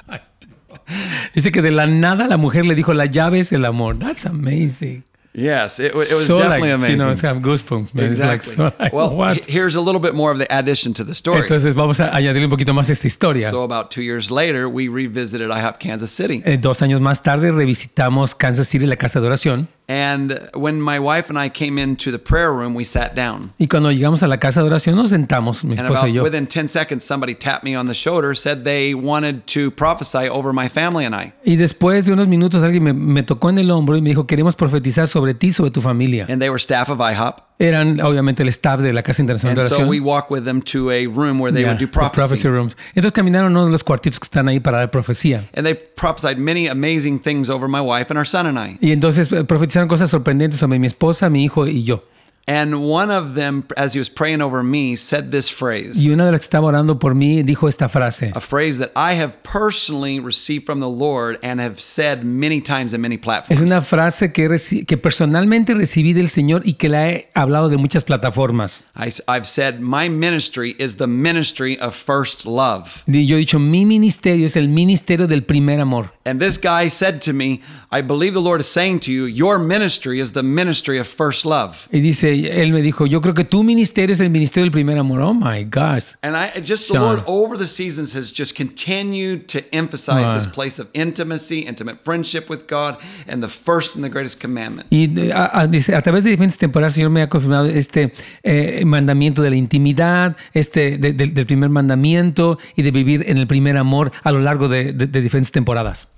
S3: Dice que de la nada la mujer le dijo, la llave es el amor. That's amazing.
S4: Yes, it, wa- it was
S3: so
S4: definitely
S3: like,
S4: amazing.
S3: You know, it's have goosebumps, man.
S4: exactly.
S3: It's like, so like,
S4: well,
S3: what?
S4: here's a little bit more of the addition to the story.
S3: Entonces vamos a añadirle un poquito más a esta historia.
S4: so about two years later, we revisited IHOP Kansas City.
S3: Eh, dos años más tarde revisitamos Kansas City, la casa de oración.
S4: And when my wife and I came into the prayer room, we sat down.
S3: Y cuando llegamos a la casa de oración nos sentamos, mi esposa y yo.
S4: within 10 seconds, somebody tapped me on the shoulder, said they wanted to prophesy over my family and I.
S3: Y después de unos minutos alguien me, me tocó en el hombro y me dijo, queremos profetizar sobre ti, sobre tu familia.
S4: And they were staff of IHOP.
S3: Eran obviamente el staff de la Casa Internacional
S4: And
S3: de
S4: so
S3: Oración.
S4: we walked with them to a room where they
S3: Yeah,
S4: would do
S3: the
S4: prophecy.
S3: prophecy rooms. Entonces caminaron uno de los cuartitos que están ahí para dar profecía.
S4: And they prophesied many amazing things over my wife and our son and I.
S3: Y entonces eh, profetizaron cosas sorprendentes sobre mi esposa, mi hijo y yo.
S4: And one of them, as he was praying over me, said this phrase.
S3: Y una de las que estaba orando por mí dijo esta frase.
S4: a phrase that I have personally received from the Lord and have said many times in many
S3: Es
S4: platforms.
S3: una frase que, que personalmente recibí del Señor y que la he hablado de muchas plataformas.
S4: I, have said, My ministry is the ministry of first love.
S3: Y Yo he dicho, mi ministerio es el ministerio del primer amor.
S4: And this guy said to me, I believe the Lord is saying to you, Your ministry is the ministry of first love.
S3: Y dice, él me dijo, yo creo que tu ministerio es el ministerio del primer amor. Oh my gosh.
S4: And I just, the
S3: Sean.
S4: Lord over the seasons has just continued to emphasize this place of intimacy, intimate friendship with God, and the first and the greatest commandment.
S3: Y eh, a, a- dice, a través de diferentes temporadas, el Señor me ha confirmado este eh, mandamiento de la intimidad, este de- de- del primer mandamiento y de vivir en el primer amor a lo largo de, de- de diferentes temporadas.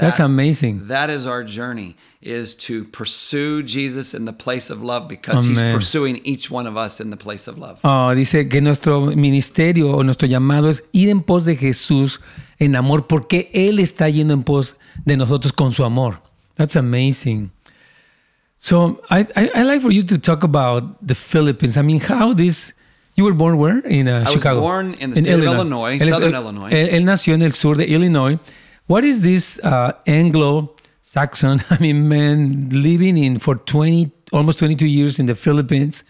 S3: That's amazing.
S4: That is our journey, is to pursue Jesus in the place of love because he's pursuing each one of us in the place of love.
S3: Ah, dice que nuestro ministerio o nuestro llamado es ir en pos de Jesús en amor porque Él está yendo en pos de nosotros con su amor. That's amazing. So I, I, I like for you to talk about the Philippines. I mean, how this... You were born where? In uh,
S4: was
S3: Chicago.
S4: born in the state of Illinois,
S3: Él
S4: southern
S3: él-
S4: Illinois.
S3: Él, él nació en el sur de Illinois. What is this uh, Anglo-Saxon, I mean, man living in for 20, almost 22 years in the Philippines,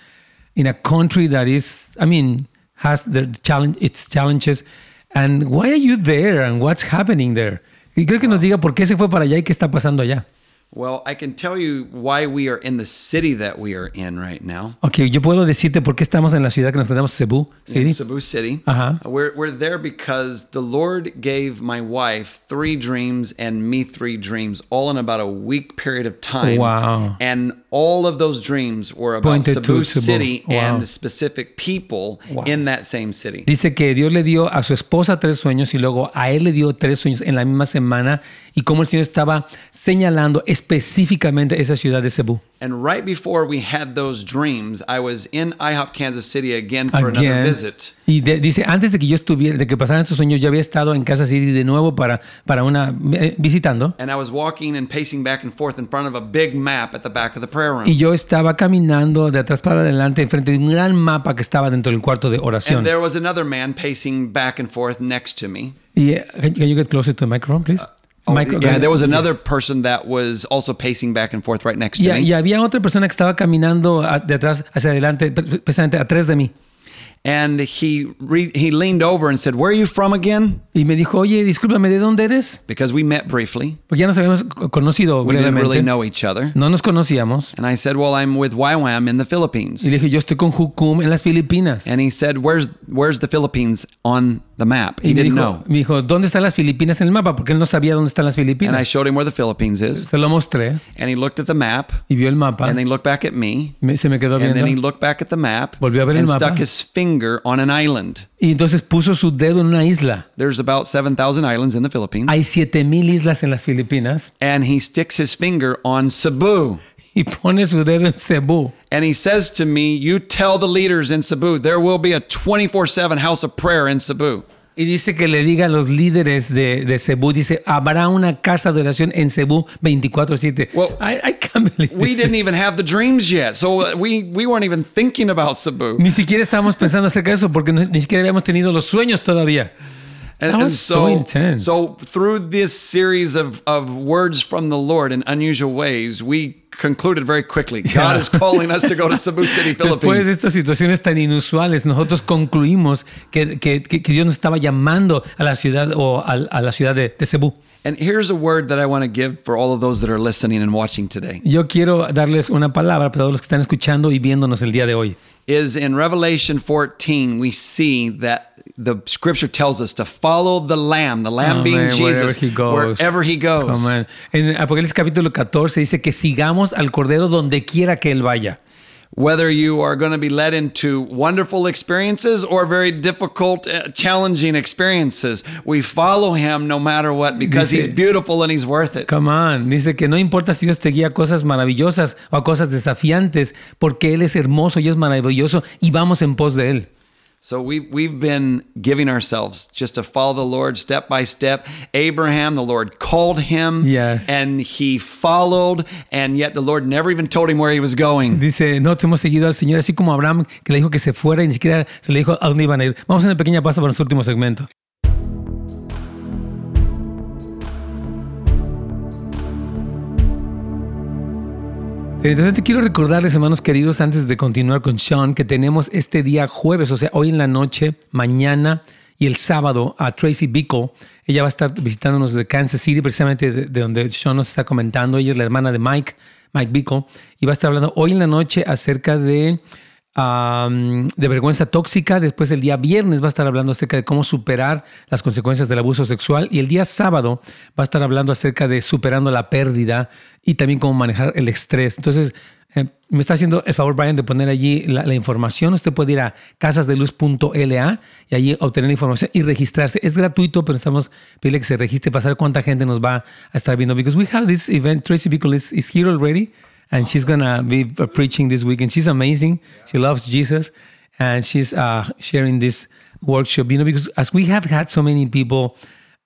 S3: in a country that is, I mean, has the challenge, its challenges. And why are you there and what's happening there? Y creo que nos diga por qué se fue para allá y qué está pasando allá.
S4: Well, I can tell you why we are in the city that we are in right now.
S3: Ok, yo puedo decirte por qué estamos en la ciudad que nos tenemos Cebu
S4: In
S3: City.
S4: Cebu City.
S3: Uh-huh.
S4: We're, we're there because the Lord gave my wife three dreams and me three dreams, all in about a week period of time.
S3: Wow.
S4: And all of those dreams were about
S3: Pointed
S4: Cebu. City
S3: Wow.
S4: and specific people
S3: Wow.
S4: in that same city.
S3: Dice que Dios le dio a su esposa tres sueños y luego a él le dio tres sueños en la misma semana y como el Señor estaba señalando específicamente esa ciudad de Cebu.
S4: And right before we had those dreams, I was in IHOP, Kansas City again for another visit.
S3: Y de- dice, antes de que yo estuviera, de que pasaran estos sueños, yo había estado en Casa City de nuevo para, para una, eh, visitando.
S4: And I was walking and pacing back and forth in front of a big map at the back of the prayer room.
S3: Y yo estaba caminando de atrás para adelante enfrente de un gran mapa que estaba dentro del cuarto de oración.
S4: And there was another man pacing back and forth next to me.
S3: Y, eh, can you get closer to the microphone, please?
S4: Oh, yeah, there was another person that was also pacing back and forth right next to
S3: Y,
S4: me.
S3: y había otra persona que estaba caminando de atrás hacia adelante, pre- precisamente atrás de mí.
S4: And he re- he leaned over and said, "Where are you from again?"
S3: Y me dijo, oye, discúlpame, ¿de dónde eres?
S4: Because we met briefly.
S3: Porque ya nos habíamos co- conocido
S4: We didn't really know each other.
S3: No nos conocíamos.
S4: And I said, "Well, I'm with YWAM in the Philippines."
S3: Y dije, yo estoy con Jukum en las Filipinas.
S4: And he said, "Where's where's the Philippines on the map?" He didn't
S3: dijo,
S4: know.
S3: me dijo, ¿dónde están las Filipinas en el mapa? Porque él no sabía dónde están las
S4: And I
S3: Filipinas.
S4: showed him where the Philippines is.
S3: Se lo mostré
S4: And he looked at the map.
S3: y vio el mapa.
S4: And then he looked back at me.
S3: Me- se me quedó
S4: And then he
S3: viendo.
S4: looked back at the map
S3: Volvió a ver el
S4: and
S3: mapa.
S4: stuck his finger on an island.
S3: Y entonces puso su dedo en una isla.
S4: There's about 7,000 islands in the Philippines.
S3: Hay 7000 islas en las Filipinas.
S4: and he sticks his finger on Cebu.
S3: Y pone su dedo en Cebu.
S4: And he says to me, You tell the leaders in Cebu, there will be a 24 7 house of prayer in Cebu.
S3: Y dice que le diga a los líderes de, de Cebu, dice, habrá una casa de oración en Cebu 24-7.
S4: Well,
S3: I, I can't believe
S4: We didn't
S3: is-
S4: even have the dreams yet. So we, we weren't even thinking about Cebu.
S3: Ni siquiera estábamos pensando acerca de eso porque ni siquiera habíamos tenido los sueños todavía.
S4: And,
S3: That
S4: and
S3: was so
S4: so,
S3: intense.
S4: so through this series of, of words from the Lord in unusual ways, we concluded very quickly God is calling us to go to Cebu City, Philippines.
S3: Después de estas situaciones tan inusuales, nosotros concluimos que, que- que- que Dios nos estaba llamando a la ciudad o a, a la ciudad de, de Cebu.
S4: And here's a word that I want to give for all of those that are listening and watching today.
S3: Yo quiero darles una palabra para todos los que están escuchando y viéndonos el día de hoy.
S4: is in Revelation 14, we see that the scripture tells us to follow the Lamb, the Lamb being
S3: Amen, wherever
S4: Jesus,
S3: he goes.
S4: wherever he goes.
S3: Amen. En Apocalipsis capítulo 14 dice que sigamos al Cordero donde quiera que Él vaya.
S4: Whether you are going to be led into wonderful experiences or very difficult, uh, challenging experiences, we follow him no matter what because
S3: Dice-
S4: he's beautiful and he's worth it.
S3: Come on. Dice que no importa si Dios te guía a cosas maravillosas o a cosas desafiantes, porque Él es hermoso y es maravilloso y vamos en pos de Él.
S4: So we we've been giving ourselves just to follow the Lord step by step. Abraham, the Lord called him,
S3: Yes.
S4: and he followed, and yet the Lord never even told him where he was going.
S3: Dice, nosotros hemos seguido al Señor, así como Abraham, que le dijo que se fuera y ni siquiera se le dijo a dónde iban a ir. Vamos a una pequeña pausa para nuestro último segmento. Entonces quiero recordarles, hermanos queridos, antes de continuar con Sean, que tenemos este día jueves, o sea, hoy en la noche, mañana y el sábado a Tracy Bickle. Ella va a estar visitándonos de Kansas City, precisamente de, de donde Sean nos está comentando. Ella es la hermana de Mike, Mike Bickle, y va a estar hablando hoy en la noche acerca de, um, de vergüenza tóxica. Después el día viernes va a estar hablando acerca de cómo superar las consecuencias del abuso sexual. Y el día sábado va a estar hablando acerca de superando la pérdida y también cómo manejar el estrés. Entonces, eh, me está haciendo el favor, Brian, de poner allí la, información. Usted puede ir a casasdeluz.la y allí obtener información y registrarse. Es gratuito, pero estamos pidiendo que se registre para saber cuánta gente nos va a estar viendo. Because we have this event, Tracy Bickle is here already, and she's going to be preaching this weekend. She's amazing. She loves Jesus, and she's uh, sharing this workshop. You know, because as we have had so many people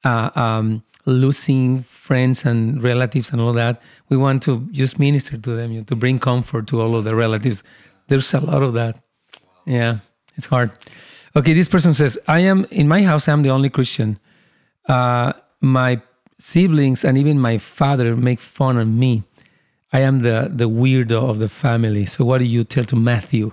S3: uh, um, losing friends and relatives and all that, we want to just minister to them, you know, to bring comfort to all of the relatives. There's a lot of that. Yeah, it's hard. Okay, this person says, I am in my house, I'm the only Christian. Uh, my siblings and even my father make fun of me. I am the, the weirdo of the family. So, what do you tell to Matthew?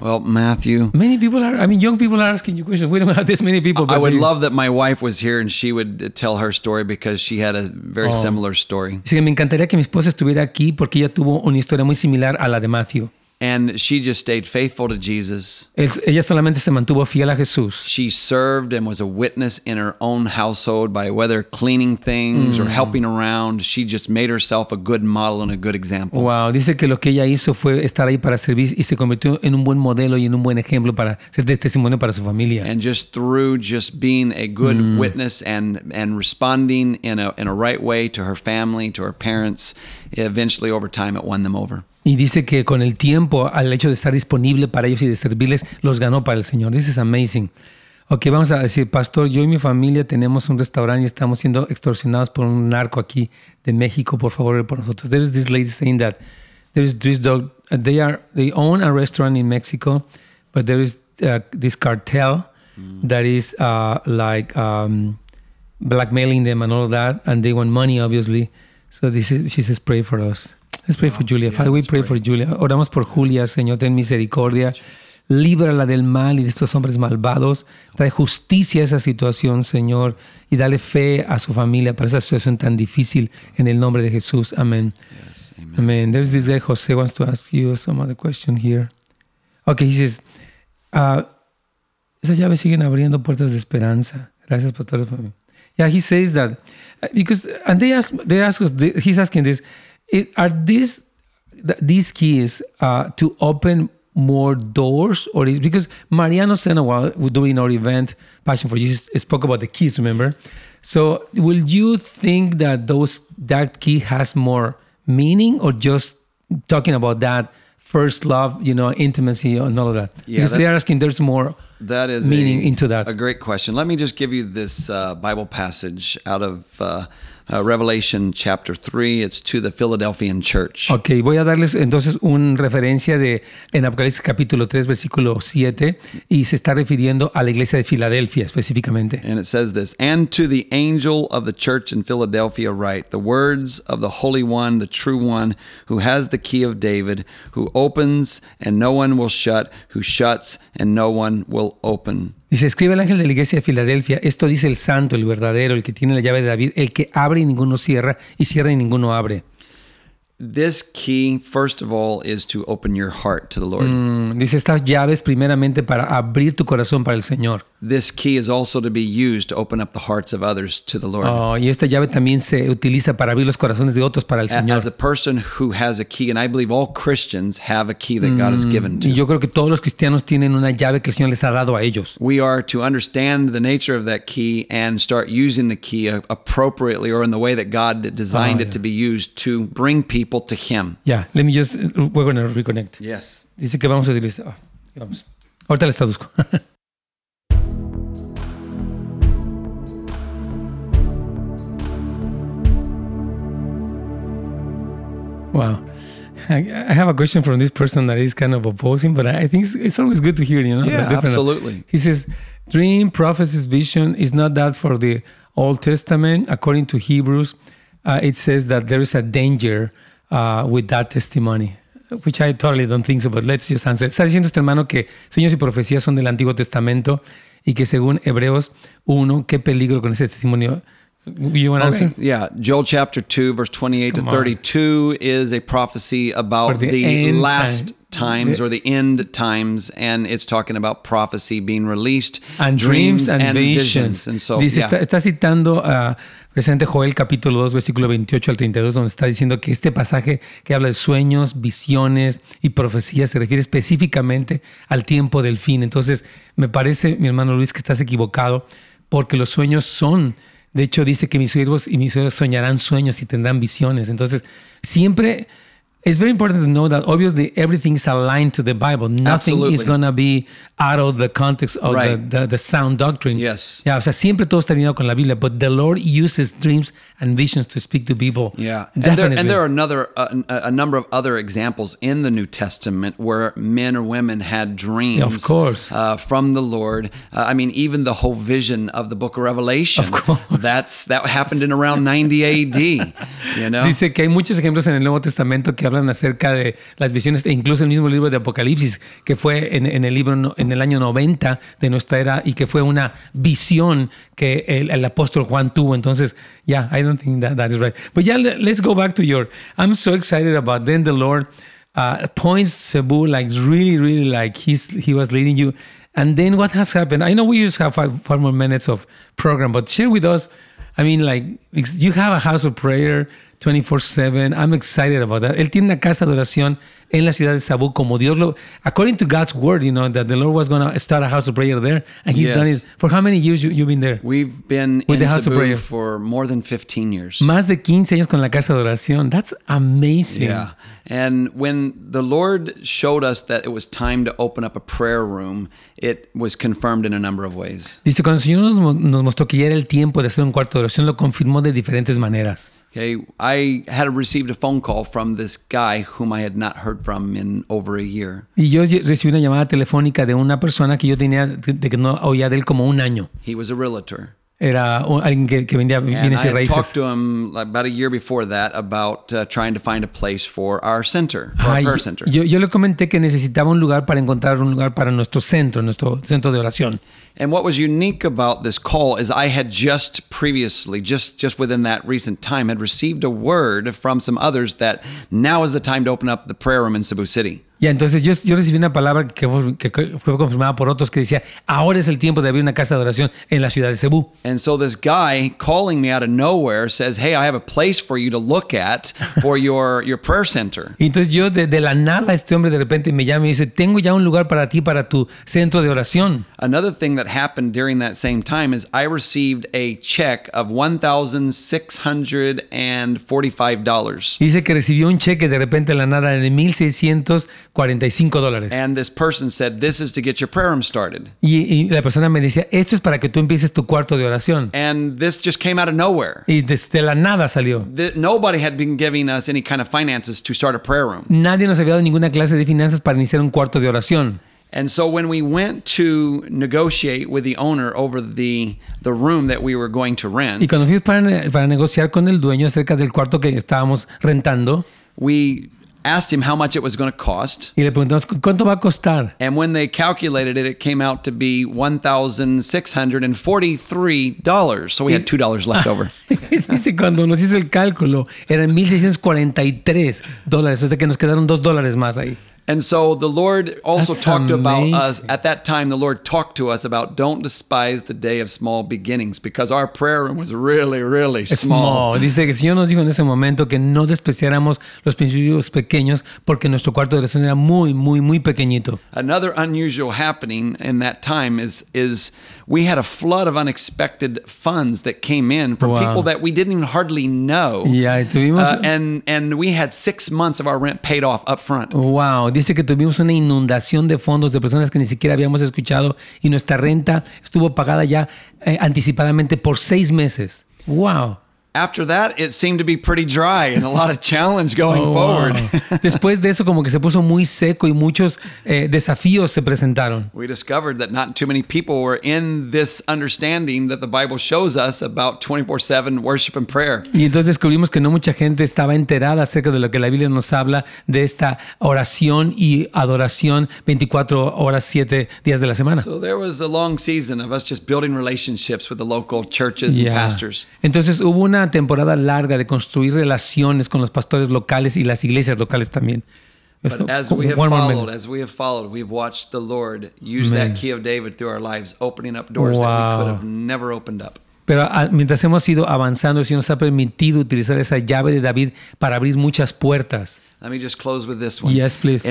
S4: Well, Matthew,
S3: Many people are, I mean, young people are asking you questions. We don't have this many people.
S4: I would love that my wife was here and she would tell her story because she had a very
S3: Oh.
S4: similar story.
S3: Que me encantaría que mi esposa estuviera aquí porque ella tuvo una historia muy similar a la de Matthew.
S4: And she just stayed faithful to Jesus.
S3: Ella solamente se mantuvo fiel a Jesús.
S4: She served and was a witness in her own household by whether cleaning things
S3: Mm.
S4: or helping around. She just made herself a good model and a good example.
S3: Wow, dice que lo que ella hizo fue estar ahí para servir y se convirtió en un buen modelo y en un buen ejemplo para ser de testimonio para su familia.
S4: And just through just being a good
S3: Mm.
S4: witness and and responding in a in a right way to her family, to her parents, eventually over time it won them over.
S3: Y dice que con el tiempo, al hecho de estar disponible para ellos y de servirles, los ganó para el Señor. This is amazing. Ok, vamos a decir, pastor, yo y mi familia tenemos un restaurante y estamos siendo extorsionados por un narco aquí de México. Por favor, por nosotros. There's this lady saying that there's this dog. uh, They are they own a restaurant in Mexico, but there is uh, this cartel that is uh, like um, blackmailing them and all that, and they want money, obviously. So this is, she says, pray for us. Let's pray for Julia. Father, we pray for Julia. Oramos por Julia, Señor, ten misericordia. Líbrala del mal y de estos hombres malvados. Trae justicia a esa situación, Señor, y dale fe a su familia para esa situación tan difícil en el nombre de Jesús. Amén. Amen. There's this guy, Jose, wants to ask you some other question here. Okay, he says, uh, esas llaves siguen abriendo puertas de esperanza. Gracias, por mí. Yeah, he says that uh, because, and they ask, they ask us, he's asking this, it, are these th- these keys uh, to open more doors, or is because Mariano Senowal doing our event, Passion for Jesus, spoke about the keys. Remember, so will you think that those that key has more meaning, or just talking about that first love, you know, intimacy, and all of that?
S4: Yeah,
S3: because
S4: that-
S3: they're asking, there's more
S4: That is
S3: meaning
S4: a,
S3: into that.
S4: A great question. Let me just give you this uh, Bible passage out of uh, uh, Revelation chapter three. It's to the Philadelphian church.
S3: Ok, voy a darles entonces una referencia de en Apocalipsis capítulo 3, versículo 7, y se está refiriendo a la iglesia de Filadelfia específicamente.
S4: And it says this And to the angel of the church in Philadelphia, write the words of the Holy One, the true One, who has the key of David, who opens and no one will shut, who shuts and no one will open.
S3: Dice, escribe el ángel de la iglesia de Filadelfia, esto dice el santo, el verdadero, el que tiene la llave de David, el que abre y ninguno cierra, y cierra y ninguno abre.
S4: This key, first of all, is to open your heart to the Lord.
S3: Mm, Dice, estas llaves primeramente para abrir tu corazón para el Señor.
S4: This key is also to be used to open up the hearts of others to the Lord.
S3: Oh, y esta llave también se utiliza para abrir los corazones de otros para el Señor.
S4: As a person who has a key, and I believe all Christians have a key that God has given to.
S3: Yo creo que todos los cristianos tienen una llave que el Señor les ha dado a ellos.
S4: We are to understand the nature of that key and start using the key appropriately or in the way that God designed
S3: Oh,
S4: it to be used to bring people to Him.
S3: Ya, let me just, we're going to reconnect.
S4: Yes.
S3: Dice que vamos a utilizar. ah, vamos. Ahorita les traduzco. wow. I I have a question from this person that is kind of opposing, but I think it's, it's always good to hear, you know?
S4: Yeah, absolutely.
S3: He says, dream, prophecies, vision is not that for the Old Testament. According to Hebrews, uh, it says that there is a danger uh, with that testimony, which I totally don't think so, but let's just answer. Está diciendo este hermano que sueños y profecías son del Antiguo Testamento y que según Hebreos 1, qué peligro con ese testimonio. You want to
S4: Okay.
S3: answer?
S4: Yeah, Joel chapter 2, verse 28
S3: Come
S4: to
S3: on.
S4: 32 is a prophecy about
S3: the
S4: the, last
S3: time.
S4: times or the end times, and it's talking about prophecy being released,
S3: and dreams, and, visions.
S4: And so,
S3: Dice,
S4: yeah.
S3: está, está citando a presente Joel capítulo 2, versículo 28 al 32, donde está diciendo que este pasaje que habla de sueños, visiones y profecías se refiere específicamente al tiempo del fin. Entonces, me parece, mi hermano Luis, que estás equivocado, porque los sueños son, de hecho, dice que mis siervos y mis siervas soñarán sueños y tendrán visiones. Entonces, siempre... It's very important to know that obviously everything's aligned to the Bible. Nothing is going to be out of the context of
S4: Right.
S3: the, the, the sound doctrine.
S4: Yes.
S3: Yeah, o sea, siempre todo está alineado con la Biblia, but the Lord uses dreams and visions to speak to people.
S4: Yeah, and there,
S3: Definitely.
S4: and there are another uh, a number of other examples in the New Testament where men or women had dreams,
S3: Of course.
S4: uh, from the Lord. Uh, I mean, even the whole vision of the Book of Revelation.
S3: Of course.
S4: that's that happened in around 90 A.D. You know,
S3: Dice que hay muchos ejemplos en el Nuevo Testamento que hablan acerca de las visiones, e incluso el mismo libro de Apocalipsis, que fue en, en el libro en el año 90 de nuestra era y que fue una visión que el, el apóstol Juan tuvo. Entonces, yeah, I don't think that that is right. But yeah, le- let's go back to your. I'm so excited about then the Lord uh, points Cebu like really, really like he's he was leading you. And then what has happened? I know we just have five, five more minutes of program, but share with us. I mean, like you have a house of prayer 24/7. I'm excited about that. Él tiene una casa de oración en la ciudad de Sabu como Dios lo according to God's word, you know, that the Lord was going to start a house of prayer there and he's
S4: Yes.
S3: done it. For how many years you, you've been there?
S4: we've been
S3: With
S4: in
S3: the House of Prayer.
S4: for more than 15 years.
S3: Más de 15 años con la casa de oración. That's amazing.
S4: Yeah. And when the Lord showed us that it was time to open up a prayer room, it was confirmed in a number of ways.
S3: Dice, cuando el Señor nos mostró que ya era el tiempo de hacer un cuarto de oración, lo confirmó de diferentes maneras.
S4: Okay, I had received a phone call from this guy whom I had not heard from in over a year.
S3: Y yo recibí una llamada telefónica de una persona que yo tenía, de, que no oía de él como un año.
S4: He was a realtor.
S3: Era un- alguien que, que vendía bienes
S4: I
S3: y raíces.
S4: talked to him about a year before that about uh, trying to find a place for our center, for our
S3: Ay,
S4: prayer center.
S3: yo, yo le comenté que necesitaba un lugar para encontrar un lugar para nuestro centro, nuestro centro de oración.
S4: And what was unique about this call is I had just previously, just just within that recent time, had received a word from some others that now is the time to open up the prayer room in Cebu City.
S3: Ya, entonces yo, yo recibí una palabra que fue, que fue confirmada por otros que decía, ahora es el tiempo de abrir una casa de oración en la ciudad de Cebú.
S4: And so this guy calling me out of nowhere says, "Hey, I have a place for you to look at for your your prayer center."
S3: Y entonces yo de, de la nada, este hombre de repente me llama y dice, tengo ya un lugar para ti, para tu centro de oración.
S4: Another thing that happened during that same time is I received a check of one thousand six hundred and forty-five dollars.
S3: Y dice que recibió un cheque de repente de la nada de 1.645 dólares.
S4: And this person said, This is to get your prayer room started.
S3: Y, y la persona me decía, esto es para que tú empieces tu cuarto de oración.
S4: And this just came out of nowhere.
S3: Y desde la nada salió.
S4: Nobody had been giving us any kind of finances to start a prayer room.
S3: Nadie nos había dado ninguna clase de finanzas para iniciar un cuarto de oración.
S4: And so when we went to negotiate with the owner over the the room that we were going to rent,
S3: Y cuando fuimos para, para negociar con el dueño acerca del cuarto que estábamos rentando,
S4: we asked him how much it was going to cost.
S3: y le preguntamos, "¿Cu- ¿cuánto va a costar?
S4: And when they calculated it, it came out to be $1,643. So we had $2 left over.
S3: Dice, cuando nos hizo el cálculo, eran 1.643 dólares, o sea que nos quedaron 2 dólares más ahí.
S4: And so the Lord also
S3: That's
S4: talked about us at that time. The Lord talked to us about don't despise the day of small beginnings because our prayer room was really, really small.
S3: Small. Dice que el Señor nos dijo en ese momento que no despreciáramos los principios pequeños porque nuestro cuarto de oración era muy, muy, muy pequeñito.
S4: Another unusual happening in that time is is we had a flood of unexpected funds that came in from
S3: Wow.
S4: people that we didn't even hardly know.
S3: Ya, y tuvimos-
S4: Uh, and and we had six months of our rent paid off up front.
S3: Wow, dice que tuvimos una inundación de fondos de personas que ni siquiera habíamos escuchado y nuestra renta estuvo pagada ya eh, anticipadamente por seis meses. Wow.
S4: After that, it seemed to be pretty dry and a lot of challenge going
S3: Oh,
S4: forward.
S3: wow. Después de eso como que se puso muy seco y muchos eh, desafíos se presentaron.
S4: We discovered that not too many people were in this understanding that the Bible shows us about 24 7 worship and prayer.
S3: Y entonces descubrimos que no mucha gente estaba enterada acerca de lo que la Biblia nos habla de esta oración y adoración 24 horas, 7 días de la semana.
S4: So there was a long season of us just building relationships with the local churches and
S3: Yeah.
S4: pastors.
S3: Entonces hubo una temporada larga de construir relaciones con los pastores locales y las iglesias locales también.
S4: But as we have followed, as we have followed, we've watched the Lord use that key of David through our lives, opening up doors that we could have never opened up.
S3: Pero ah, mientras hemos ido avanzando, el Señor nos ha permitido utilizar esa llave de David para abrir muchas puertas.
S4: Let me just close with this one.
S3: Yes, please.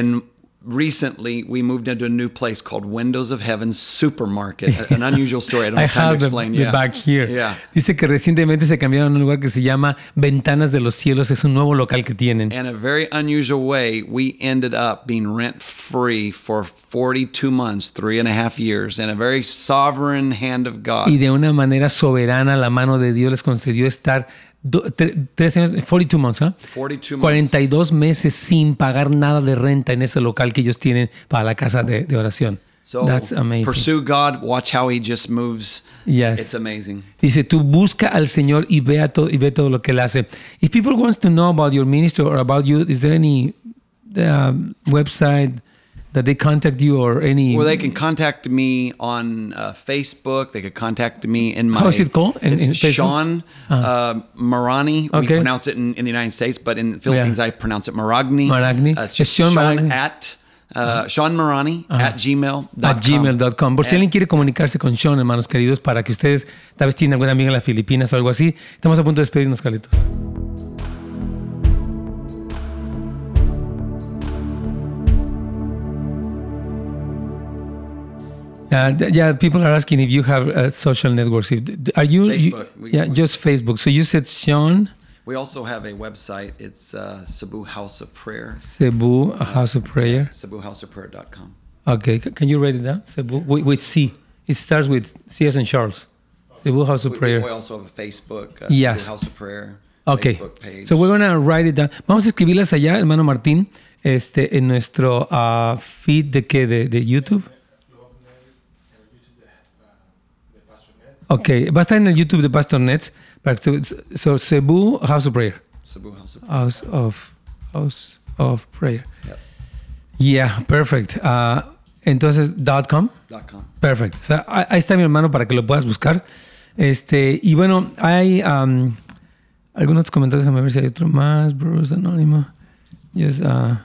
S4: Recently, we moved into a new place called Windows of Heaven Supermarket. An unusual story. I don't
S3: I
S4: have time to
S3: have the,
S4: explain.
S3: the
S4: yeah.
S3: back here.
S4: Yeah.
S3: Dice que recientemente se cambiaron a un lugar que se llama Ventanas de los Cielos. Es un nuevo local que tienen.
S4: In a very unusual way, we ended up being rent free for 42 months, three and a half years, in a very sovereign hand of God.
S3: Y de una manera soberana, la mano de Dios les concedió estar do- tre- tres años, 42 months, ¿ah?
S4: 42 months.
S3: 42 meses sin pagar nada de renta en ese local que ellos tienen para la casa de, de oración.
S4: So
S3: That's amazing.
S4: pursue God. Watch how He just moves.
S3: Yes.
S4: It's amazing.
S3: Dice, tú busca al Señor y ve, a to- y ve todo lo que Él hace. If people wants to know about your ministry or about you, is there any um, website that they contact you or any...
S4: Well, they can contact me on uh, Facebook. They could contact me in my.
S3: How is it called in-
S4: it's
S3: in
S4: Sean uh, Marani. We pronounce it in, in the United States, but in the Philippines, I pronounce it Maragni.
S3: Maragni.
S4: Uh, it's
S3: Sean
S4: Sean,
S3: Maragni.
S4: at uh, Sean Marani at gmail.
S3: at gmail.com. Por si alguien quiere comunicarse con Sean, hermanos queridos, para que ustedes tal vez tienen alguna amiga en las Filipinas o algo así. Estamos a punto de despedirnos, Carlitos. Yeah, yeah, people are asking if you have uh, social networks. If, are you, you-
S4: We-
S3: yeah,
S4: we-
S3: just Facebook. So you said Sean
S4: We also have a website. It's uh, Cebu House of Prayer.
S3: Cebu, House of Prayer.
S4: CebuHouseOfPrayer.com.
S3: Okay, can you write it down? Cebu, with, with C. It starts with C as in Charles. Cebu House of
S4: We,
S3: Prayer.
S4: we also have a Facebook. Uh,
S3: Yes.
S4: Cebu House of Prayer.
S3: Ok.
S4: Facebook page.
S3: So we're gonna write it down. Vamos a escribirlas allá, hermano Martín, este, en nuestro ah, feed de qué, de, de YouTube. Ok, va a estar en el YouTube de Pastor Nets. Para que tú- so Cebu House of Prayer.
S4: Cebu House of Prayer.
S3: House of House of Prayer.
S4: Yep.
S3: Yeah, perfect. Ah, entonces, dot .com.
S4: Dot com.
S3: Perfecto. O sea, ahí está mi hermano para que lo puedas buscar. Este, y bueno, hay um, algunos comentarios, déjame ver si hay otro más. Bruce Anónimo. Just, uh,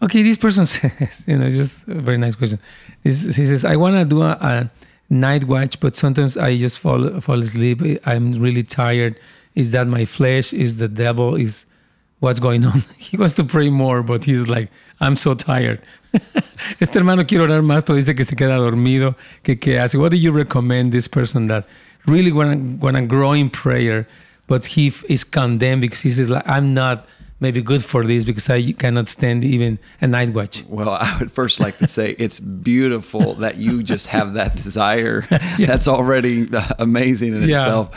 S3: okay, this person says, you know, just a very nice question. This, he says, I want to do a, a night watch, but sometimes I just fall, fall asleep. I'm really tired. Is that my flesh? Is the devil? Is what's going on? He wants to pray more, but he's like, I'm so tired. este hermano quiere orar más, pero dice que se queda dormido. Que, que hace? What do you recommend this person that really want to grow in prayer, but he is condemned because he says, like, I'm not maybe good for this because I cannot stand even a night watch.
S4: Well, I would first like to say it's beautiful that you just have that desire. That's already uh, amazing in
S3: Yeah.
S4: itself.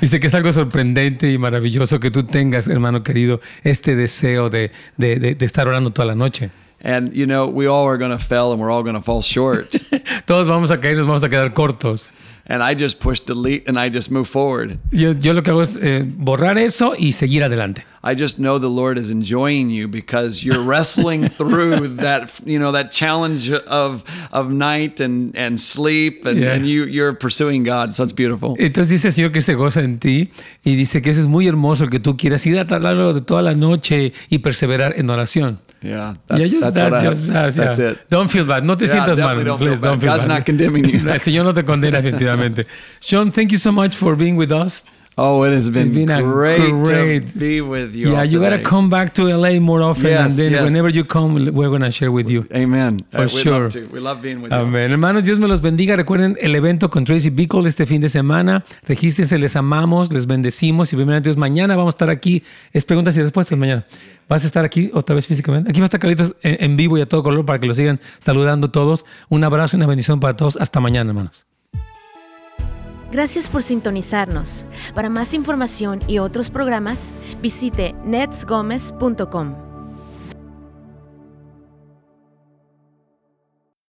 S3: Dice que es algo sorprendente y maravilloso que tú tengas, hermano querido, este deseo de, de, de- de estar orando toda la noche.
S4: And you know, we all are going to fail and we're all going to fall short.
S3: Todos vamos a caer, nos vamos a quedar cortos.
S4: And I just push delete and I just move forward.
S3: Yo, yo lo que hago es eh, borrar eso y seguir adelante.
S4: I just know the Lord is enjoying you because you're wrestling through that, you know, that challenge of of night and and sleep, and,
S3: Yeah.
S4: and you you're pursuing God. So it's beautiful.
S3: Entonces dice Señor que se goza en ti y dice que eso es muy hermoso, que tú quieras ir a lo largo de toda la noche y perseverar en oración.
S4: Yeah,
S3: Yeah,
S4: that's,
S3: just
S4: that's what I
S3: that's,
S4: have.
S3: that's,
S4: That's
S3: yeah.
S4: it.
S3: Don't feel bad. No te
S4: Yeah,
S3: sientas mal.
S4: don't
S3: please,
S4: feel
S3: don't feel
S4: God's
S3: bad.
S4: not condemning you.
S3: El Señor no te condena definitivamente. Sean, thank you so much for being with us.
S4: Oh, it has been,
S3: been
S4: great,
S3: great-
S4: to be with you.
S3: yeah, you gotta come back to LA more often,
S4: Yes,
S3: and then
S4: yes.
S3: whenever you come, we're gonna share with you.
S4: Amen.
S3: For
S4: Uh,
S3: sure.
S4: love to. We love being with you.
S3: Amén. Hermanos, Dios me los bendiga. Recuerden el evento con Tracy Bickle este fin de semana. Regístrense, les amamos, les bendecimos. Y primeramente Dios, mañana vamos a estar aquí. Es preguntas y respuestas mañana. ¿Vas a estar aquí otra vez físicamente? Aquí va a estar Carlitos en, en vivo y a todo color para que lo sigan saludando todos. Un abrazo y una bendición para todos. Hasta mañana, hermanos.
S1: Gracias por sintonizarnos. Para más información y otros programas, visite netsgomez.com.